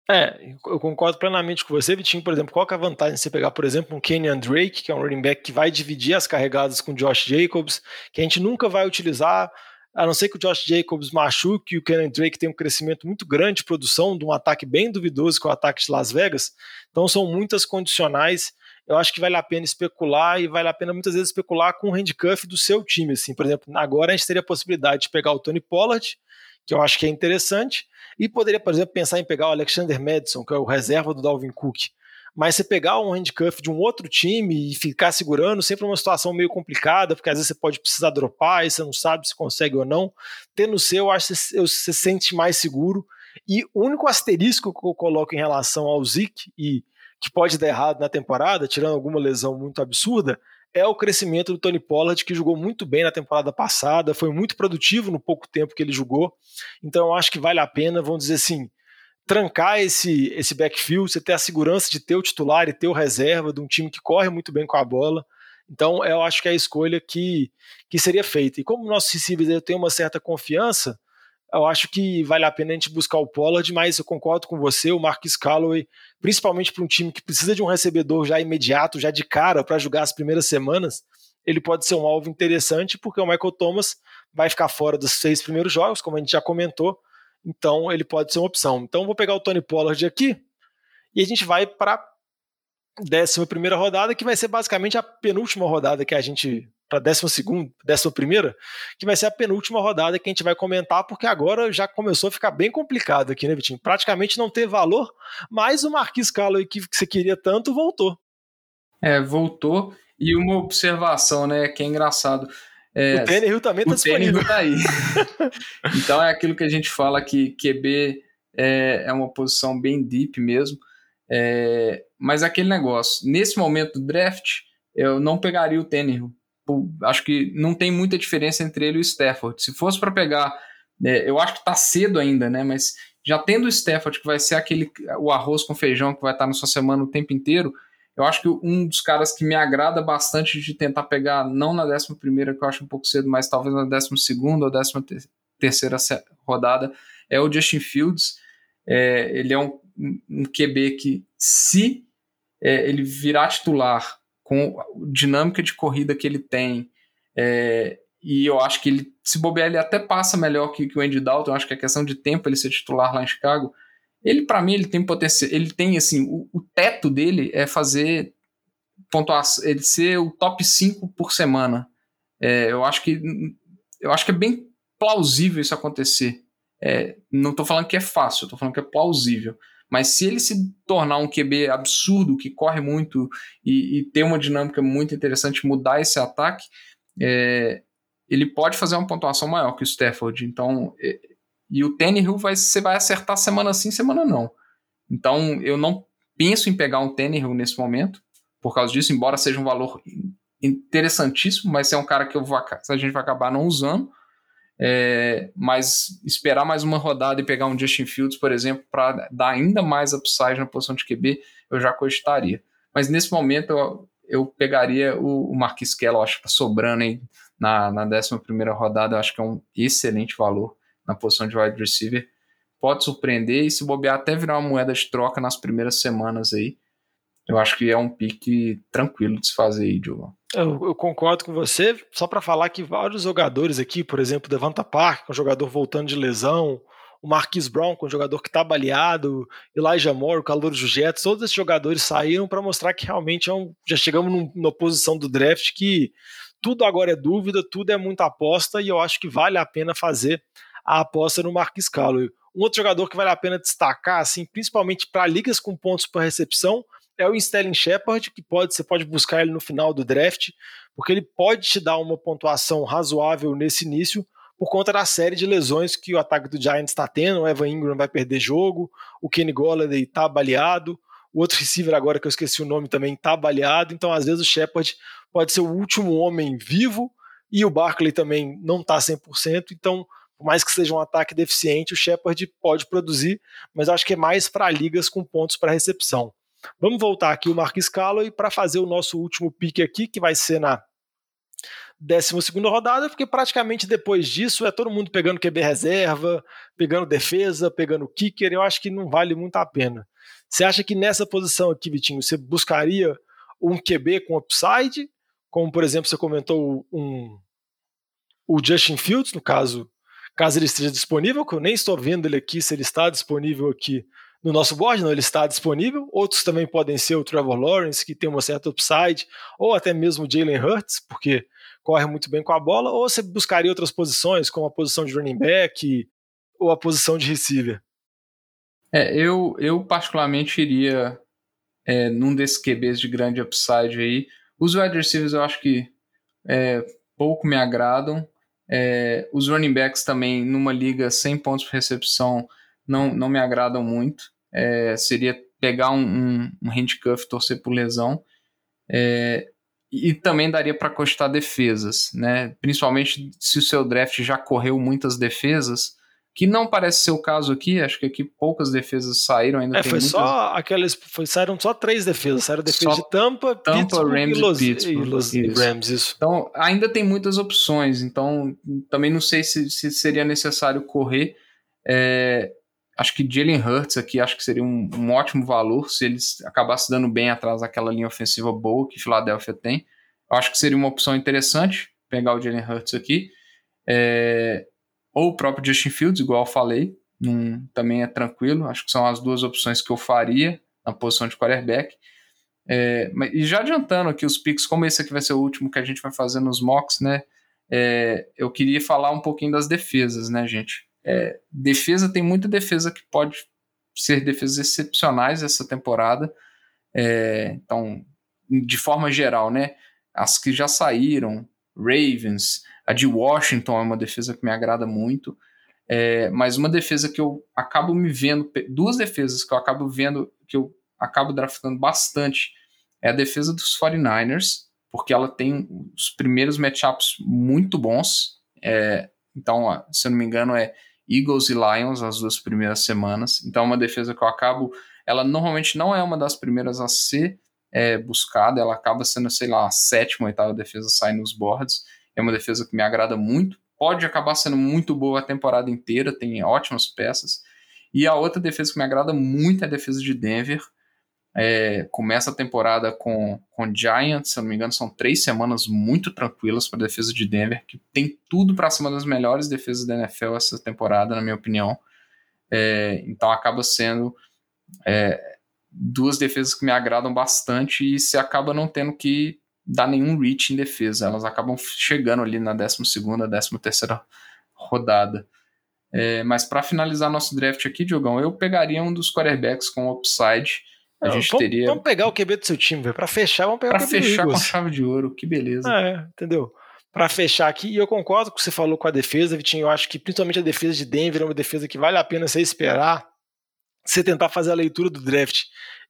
É, eu concordo plenamente com você, Vitinho. Por exemplo, qual é a vantagem de você pegar, por exemplo, um Kenyan Drake, que é um running back que vai dividir as carregadas com Josh Jacobs, que a gente nunca vai utilizar, a não ser que o Josh Jacobs machuque e o Kenyan Drake tem um crescimento muito grande de produção de um ataque bem duvidoso, que é o ataque de Las Vegas. Então são muitas condicionais eu acho que vale a pena especular e vale a pena muitas vezes especular com o handcuff do seu time. Assim. Por exemplo, agora a gente teria a possibilidade de pegar o Tony Pollard, que eu acho que é interessante, e poderia, por exemplo, pensar em pegar o Alexander Madison, que é o reserva do Dalvin Cook. Mas você pegar um handcuff de um outro time e ficar segurando, sempre é uma situação meio complicada, porque às vezes você pode precisar dropar e você não sabe se consegue ou não. Tendo o seu, eu acho que você se sente mais seguro. E o único asterisco que eu coloco em relação ao Zeke, e que pode dar errado na temporada, tirando alguma lesão muito absurda, é o crescimento do Tony Pollard, que jogou muito bem na temporada passada, foi muito produtivo no pouco tempo que ele jogou. Então eu acho que vale a pena, vamos dizer assim, trancar esse, esse backfield, você ter a segurança de ter o titular e ter o reserva de um time que corre muito bem com a bola. Então eu acho que é a escolha que, que seria feita. E como nossos receivers eu tenho uma certa confiança, eu acho que vale a pena a gente buscar o Pollard, mas eu concordo com você, o Marcus Calloway, principalmente para um time que precisa de um recebedor já imediato, já de cara, para jogar as primeiras semanas, ele pode ser um alvo interessante, porque o Michael Thomas vai ficar fora dos seis primeiros jogos, como a gente já comentou, então ele pode ser uma opção. Então vou pegar o Tony Pollard aqui e a gente vai para a décima primeira rodada, que vai ser basicamente a penúltima rodada que a gente para a décima segunda, décima primeira, que vai ser a penúltima rodada que a gente vai comentar, porque agora já começou a ficar bem complicado aqui, né, Vitinho? Praticamente não tem valor, mas o Marquis Calloway que você queria tanto voltou. É, voltou. E uma observação, né, que é engraçado. É, o Tannehill também está disponível. Tá aí. então é aquilo que a gente fala que QB é, é uma posição bem deep mesmo. É, mas aquele negócio, nesse momento do draft, eu não pegaria o Tannehill acho que não tem muita diferença entre ele e o Stafford. Se fosse para pegar, é, eu acho que está cedo ainda, né? Mas já tendo o Stafford, que vai ser aquele o arroz com feijão que vai estar tá na sua semana o tempo inteiro, eu acho que um dos caras que me agrada bastante de tentar pegar, não na 11 primeira, que eu acho um pouco cedo, mas talvez na 12 segunda ou 13 terceira rodada, é o Justin Fields. É, ele é um, um QB que, se é, ele virar titular com a dinâmica de corrida que ele tem. É, e eu acho que ele, se bobear, ele até passa melhor que, que o Andy Dalton. Eu acho que é questão de tempo ele ser titular lá em Chicago. Ele, para mim, ele tem potencial. Ele tem, assim, o, o teto dele é fazer pontuação, ele ser o top 5 por semana. É, eu acho que eu acho que é bem plausível isso acontecer. É, não estou falando que é fácil, estou falando que é plausível. Mas se ele se tornar um QB absurdo, que corre muito e, e tem uma dinâmica muito interessante, mudar esse ataque, é, ele pode fazer uma pontuação maior que o Stafford. Então, é, e o Tannehill vai, você vai acertar semana sim, semana não. Então, eu não penso em pegar um Tannehill nesse momento, por causa disso, embora seja um valor interessantíssimo, mas é um cara que eu vou, a gente vai acabar não usando. É, mas esperar mais uma rodada e pegar um Justin Fields, por exemplo, para dar ainda mais upside na posição de QB, eu já cogitaria. Mas nesse momento eu, eu pegaria o, o Marquis Keller, acho que está sobrando aí na, na 11 rodada, eu acho que é um excelente valor na posição de wide receiver. Pode surpreender e se bobear até virar uma moeda de troca nas primeiras semanas aí. Eu acho que é um pique tranquilo de se fazer aí, Diogo. Eu, eu, concordo com você, só para falar que vários jogadores aqui, por exemplo, Devanta Park, um jogador voltando de lesão, o Marquis Brown, um jogador que está baleado, Elijah Moore, o calor Jets, todos esses jogadores saíram para mostrar que realmente é um, já chegamos num, numa posição do draft que tudo agora é dúvida, tudo é muita aposta e eu acho que vale a pena fazer a aposta no Marquis Calloway. Um outro jogador que vale a pena destacar, assim, principalmente para ligas com pontos por recepção, é o Sterling Shepard, que pode, você pode buscar ele no final do draft, porque ele pode te dar uma pontuação razoável nesse início, por conta da série de lesões que o ataque do Giants está tendo. O Evan Ingram vai perder jogo, o Kenny Golladay está baleado, o outro receiver agora que eu esqueci o nome também está baleado, então às vezes o Shepard pode ser o último homem vivo e o Barkley também não está 100%, então por mais que seja um ataque deficiente, o Shepard pode produzir, mas acho que é mais para ligas com pontos para recepção. Vamos voltar aqui o Marquis Calloway para fazer o nosso último pique aqui, que vai ser na 12 rodada, porque praticamente depois disso é todo mundo pegando QB reserva, pegando defesa, pegando kicker. Eu acho que não vale muito a pena. Você acha que nessa posição aqui, Vitinho, você buscaria um QB com upside, como por exemplo você comentou um, o Justin Fields, no caso, caso ele esteja disponível, que eu nem estou vendo ele aqui, se ele está disponível aqui no nosso board, não, ele está disponível. Outros também podem ser o Trevor Lawrence, que tem uma certa upside, ou até mesmo o Jalen Hurts, porque corre muito bem com a bola, ou você buscaria outras posições, como a posição de running back ou a posição de receiver? É, eu, eu particularmente iria é, num desses QBs de grande upside aí. Os wide receivers eu acho que é, pouco me agradam. É, os running backs também, numa liga sem pontos por recepção, não, não me agradam muito é, seria pegar um, um, um handcuff, torcer por lesão. É, e também daria para costar defesas, né? Principalmente se o seu draft já correu muitas defesas, que não parece ser o caso aqui, acho que aqui poucas defesas saíram ainda. É, foi muitas... só aquelas, foi, saíram só três defesas, saíram defesa só de Tampa, Tampa, Pittsburgh Rams e, Los, e Pittsburgh. E Los, isso. Rams, isso. Então, ainda tem muitas opções, então também não sei se, se seria necessário correr. É, acho que Jalen Hurts aqui, acho que seria um, um ótimo valor se eles acabassem dando bem atrás daquela linha ofensiva boa que Filadélfia tem. Eu acho que seria uma opção interessante pegar o Jalen Hurts aqui. É, ou o próprio Justin Fields, igual eu falei, num, também é tranquilo. Acho que são as duas opções que eu faria na posição de quarterback. É, e já adiantando aqui os picks, como esse aqui vai ser o último que a gente vai fazer nos mocks, né? É, eu queria falar um pouquinho das defesas, né, gente? É, defesa tem muita defesa que pode ser defesas excepcionais essa temporada. É, então, de forma geral, né? As que já saíram, Ravens, a de Washington é uma defesa que me agrada muito. É, mas uma defesa que eu acabo me vendo, duas defesas que eu acabo vendo, que eu acabo draftando bastante, é a defesa dos 49ers, porque ela tem os primeiros matchups muito bons. É, então, se eu não me engano, é Eagles e Lions as duas primeiras semanas. Então, é uma defesa que eu acabo. Ela normalmente não é uma das primeiras a ser é, buscada, ela acaba sendo, sei lá, a sétima, oitava defesa a sair nos boards. É uma defesa que me agrada muito. Pode acabar sendo muito boa a temporada inteira, tem ótimas peças. E a outra defesa que me agrada muito é a defesa de Denver. É, começa a temporada com, com Giants, se eu não me engano, são três semanas muito tranquilas para a defesa de Denver, que tem tudo para ser uma das melhores defesas da NFL essa temporada, na minha opinião. É, então acaba sendo é, duas defesas que me agradam bastante e se acaba não tendo que dar nenhum reach em defesa. Elas acabam chegando ali na 12 13 terceira rodada. É, mas para finalizar nosso draft aqui, Diogão, eu pegaria um dos quarterbacks com upside. A Não, gente vamos, teria. Vamos pegar o QB do seu time, velho. Para fechar, vamos pegar pra o QB fechar do com Eagles. chave de ouro, que beleza. É, entendeu? Para fechar aqui, e eu concordo com o que você falou com a defesa, Vitinho. Eu acho que principalmente a defesa de Denver é uma defesa que vale a pena você esperar, você tentar fazer a leitura do draft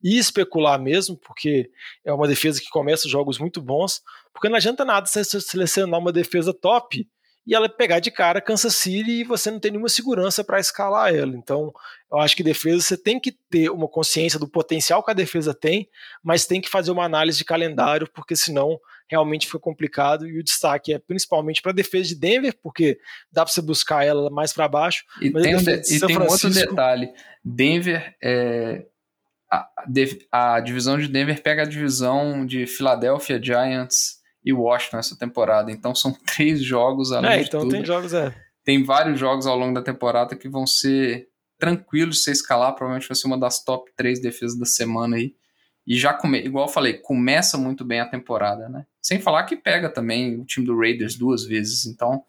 e especular mesmo, porque é uma defesa que começa jogos muito bons, porque não adianta nada você selecionar uma defesa top e ela pegar de cara Kansas City e você não tem nenhuma segurança para escalar ela. Então, eu acho que defesa você tem que ter uma consciência do potencial que a defesa tem, mas tem que fazer uma análise de calendário, porque senão realmente fica complicado. E o destaque é principalmente para a defesa de Denver, porque dá para você buscar ela mais para baixo. E tem, um, de- de e tem um outro detalhe: Denver é. A, de- a divisão de Denver pega a divisão de Philadelphia Giants e Washington essa temporada. Então são três jogos além É, de então tudo. tem jogos, é. tem vários jogos ao longo da temporada que vão ser tranquilos de você escalar, provavelmente vai ser uma das top três defesas da semana aí. E já, come, igual eu falei, começa muito bem a temporada, né? Sem falar que pega também o time do Raiders duas vezes, então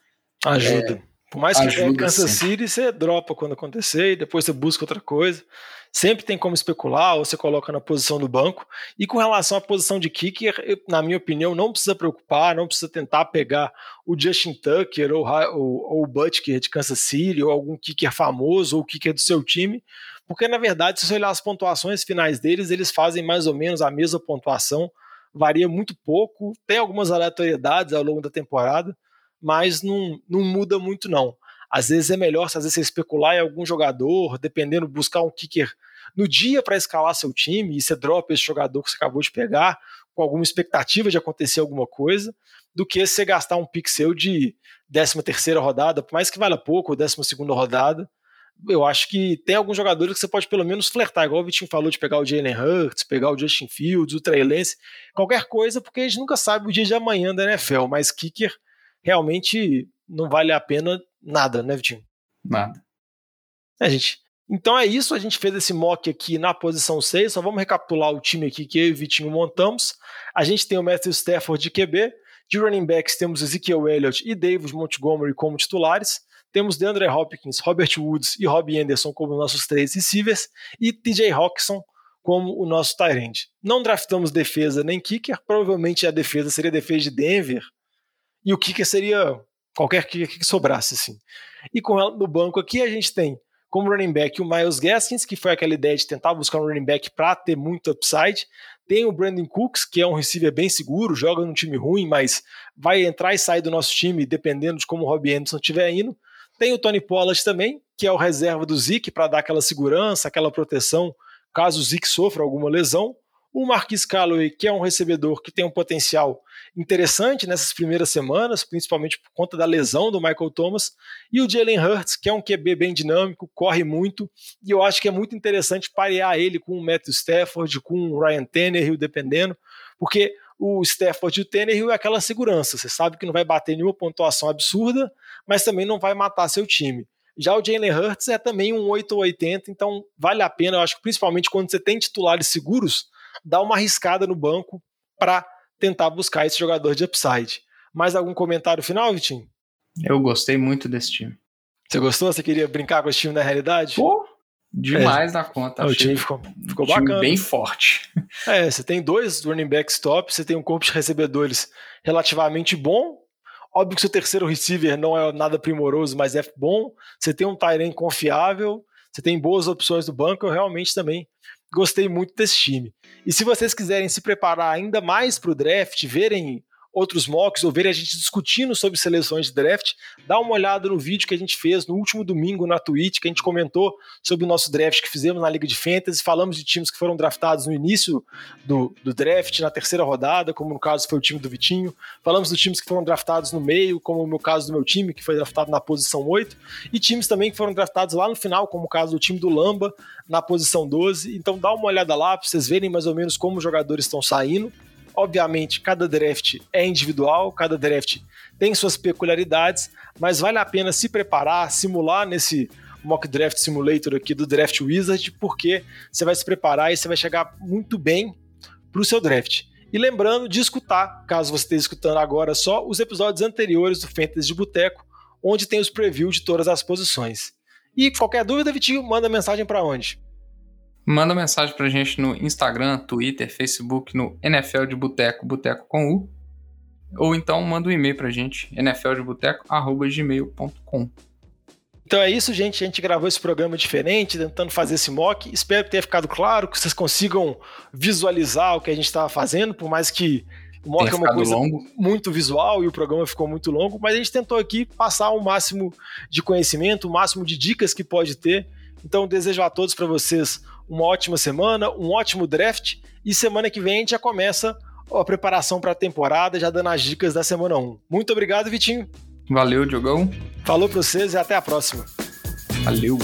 Ajuda. Por mais que ajuda, Kansas. City, você dropa quando acontecer e depois você busca outra coisa. Sempre tem como especular ou você coloca na posição do banco. E com relação à posição de kicker, na minha opinião, não precisa preocupar, não precisa tentar pegar o Justin Tucker ou, ou, ou o Butker de Kansas City ou algum kicker famoso ou o kicker do seu time, porque na verdade, se você olhar as pontuações finais deles, eles fazem mais ou menos a mesma pontuação, varia muito pouco, tem algumas aleatoriedades ao longo da temporada, mas não, não muda muito não. Às vezes é melhor, às vezes você especular em algum jogador, dependendo, buscar um kicker no dia para escalar seu time e você dropa esse jogador que você acabou de pegar com alguma expectativa de acontecer alguma coisa, do que você gastar um seu de 13 terceira rodada, por mais que valha pouco, ou 12 segunda rodada, eu acho que tem alguns jogadores que você pode pelo menos flertar, igual o Vitinho falou de pegar o Jalen Hurts, pegar o Justin Fields, o Trey Lance, qualquer coisa, porque a gente nunca sabe o dia de amanhã da NFL, mas kicker realmente não vale a pena nada, né, Vitinho? nada. É, gente. Então é isso, a gente fez esse mock aqui na posição 6, só vamos recapitular o time aqui que eu e o Vitinho montamos. A gente tem o Matthew Stafford de QB, de running backs temos Ezekiel Elliott e David Montgomery como titulares, temos DeAndre Hopkins, Robert Woods e Robbie Anderson como nossos três receivers e TJ Hawkinson como o nosso end. Não draftamos defesa nem kicker, provavelmente a defesa seria a defesa de Denver e o kicker seria qualquer kicker que sobrasse, assim. E com ela no banco aqui a gente tem como running back o Miles Gaskins, que foi aquela ideia de tentar buscar um running back para ter muito upside. Tem o Brandon Cooks, que é um receiver bem seguro, joga num time ruim, mas vai entrar e sair do nosso time dependendo de como o Robbie Anderson estiver indo. Tem o Tony Pollard também, que é o reserva do Zeke para dar aquela segurança, aquela proteção, caso o Zeke sofra alguma lesão. O Marquis Calloway, que é um recebedor que tem um potencial interessante nessas primeiras semanas, principalmente por conta da lesão do Michael Thomas, e o Jalen Hurts, que é um QB bem dinâmico, corre muito, e eu acho que é muito interessante parear ele com o Matthew Stafford, com o Ryan Tannehill, dependendo, porque o Stafford e o Tannehill é aquela segurança, você sabe que não vai bater nenhuma pontuação absurda, mas também não vai matar seu time. Já o Jalen Hurts é também um 8 ou 80, então vale a pena, eu acho que principalmente quando você tem titulares seguros, dar uma arriscada no banco para tentar buscar esse jogador de upside. Mais algum comentário final, Vitinho? Eu gostei muito desse time. Você gostou? Você queria brincar com esse time na realidade? Pô, demais é. na conta. O time ficou, ficou um bacana. Time bem forte. É, você tem dois running backs top, você tem um corpo de recebedores relativamente bom. Óbvio que seu terceiro receiver não é nada primoroso, mas é bom. Você tem um Tyrene confiável, você tem boas opções do banco. Eu realmente também gostei muito desse time. E se vocês quiserem se preparar ainda mais para o draft, verem outros mocks ou verem a gente discutindo sobre seleções de draft, dá uma olhada no vídeo que a gente fez no último domingo na Twitch, que a gente comentou sobre o nosso draft que fizemos na Liga de Fantasy, falamos de times que foram draftados no início do, do draft, na terceira rodada, como no caso foi o time do Vitinho, falamos dos times que foram draftados no meio, como o meu caso do meu time, que foi draftado na posição 8, e times também que foram draftados lá no final, como o caso do time do Lamba, na posição 12, então dá uma olhada lá para vocês verem mais ou menos como os jogadores estão saindo, Obviamente, cada draft é individual, cada draft tem suas peculiaridades, mas vale a pena se preparar, simular nesse mock draft simulator aqui do Draft Wizard, porque você vai se preparar e você vai chegar muito bem para o seu draft. E lembrando de escutar, caso você esteja escutando agora só, os episódios anteriores do Fantasy de Boteco, onde tem os previews de todas as posições. E qualquer dúvida, Vitinho, manda mensagem para onde? Manda mensagem pra gente no Instagram, Twitter, Facebook, no NFL de Boteco, Boteco com U. Ou então manda um e-mail pra gente, nfldeboteco.gmail.com. Então é isso, gente. A gente gravou esse programa diferente, tentando fazer esse mock. Espero que tenha ficado claro, que vocês consigam visualizar o que a gente estava fazendo, por mais que o mock é uma coisa longo. muito visual e o programa ficou muito longo, mas a gente tentou aqui passar o máximo de conhecimento, o máximo de dicas que pode ter. Então desejo a todos para vocês uma ótima semana, um ótimo draft e semana que vem a gente já começa a preparação para a temporada, já dando as dicas da semana 1. Muito obrigado, Vitinho. Valeu, Diogão. Falou para vocês e até a próxima. Valeu.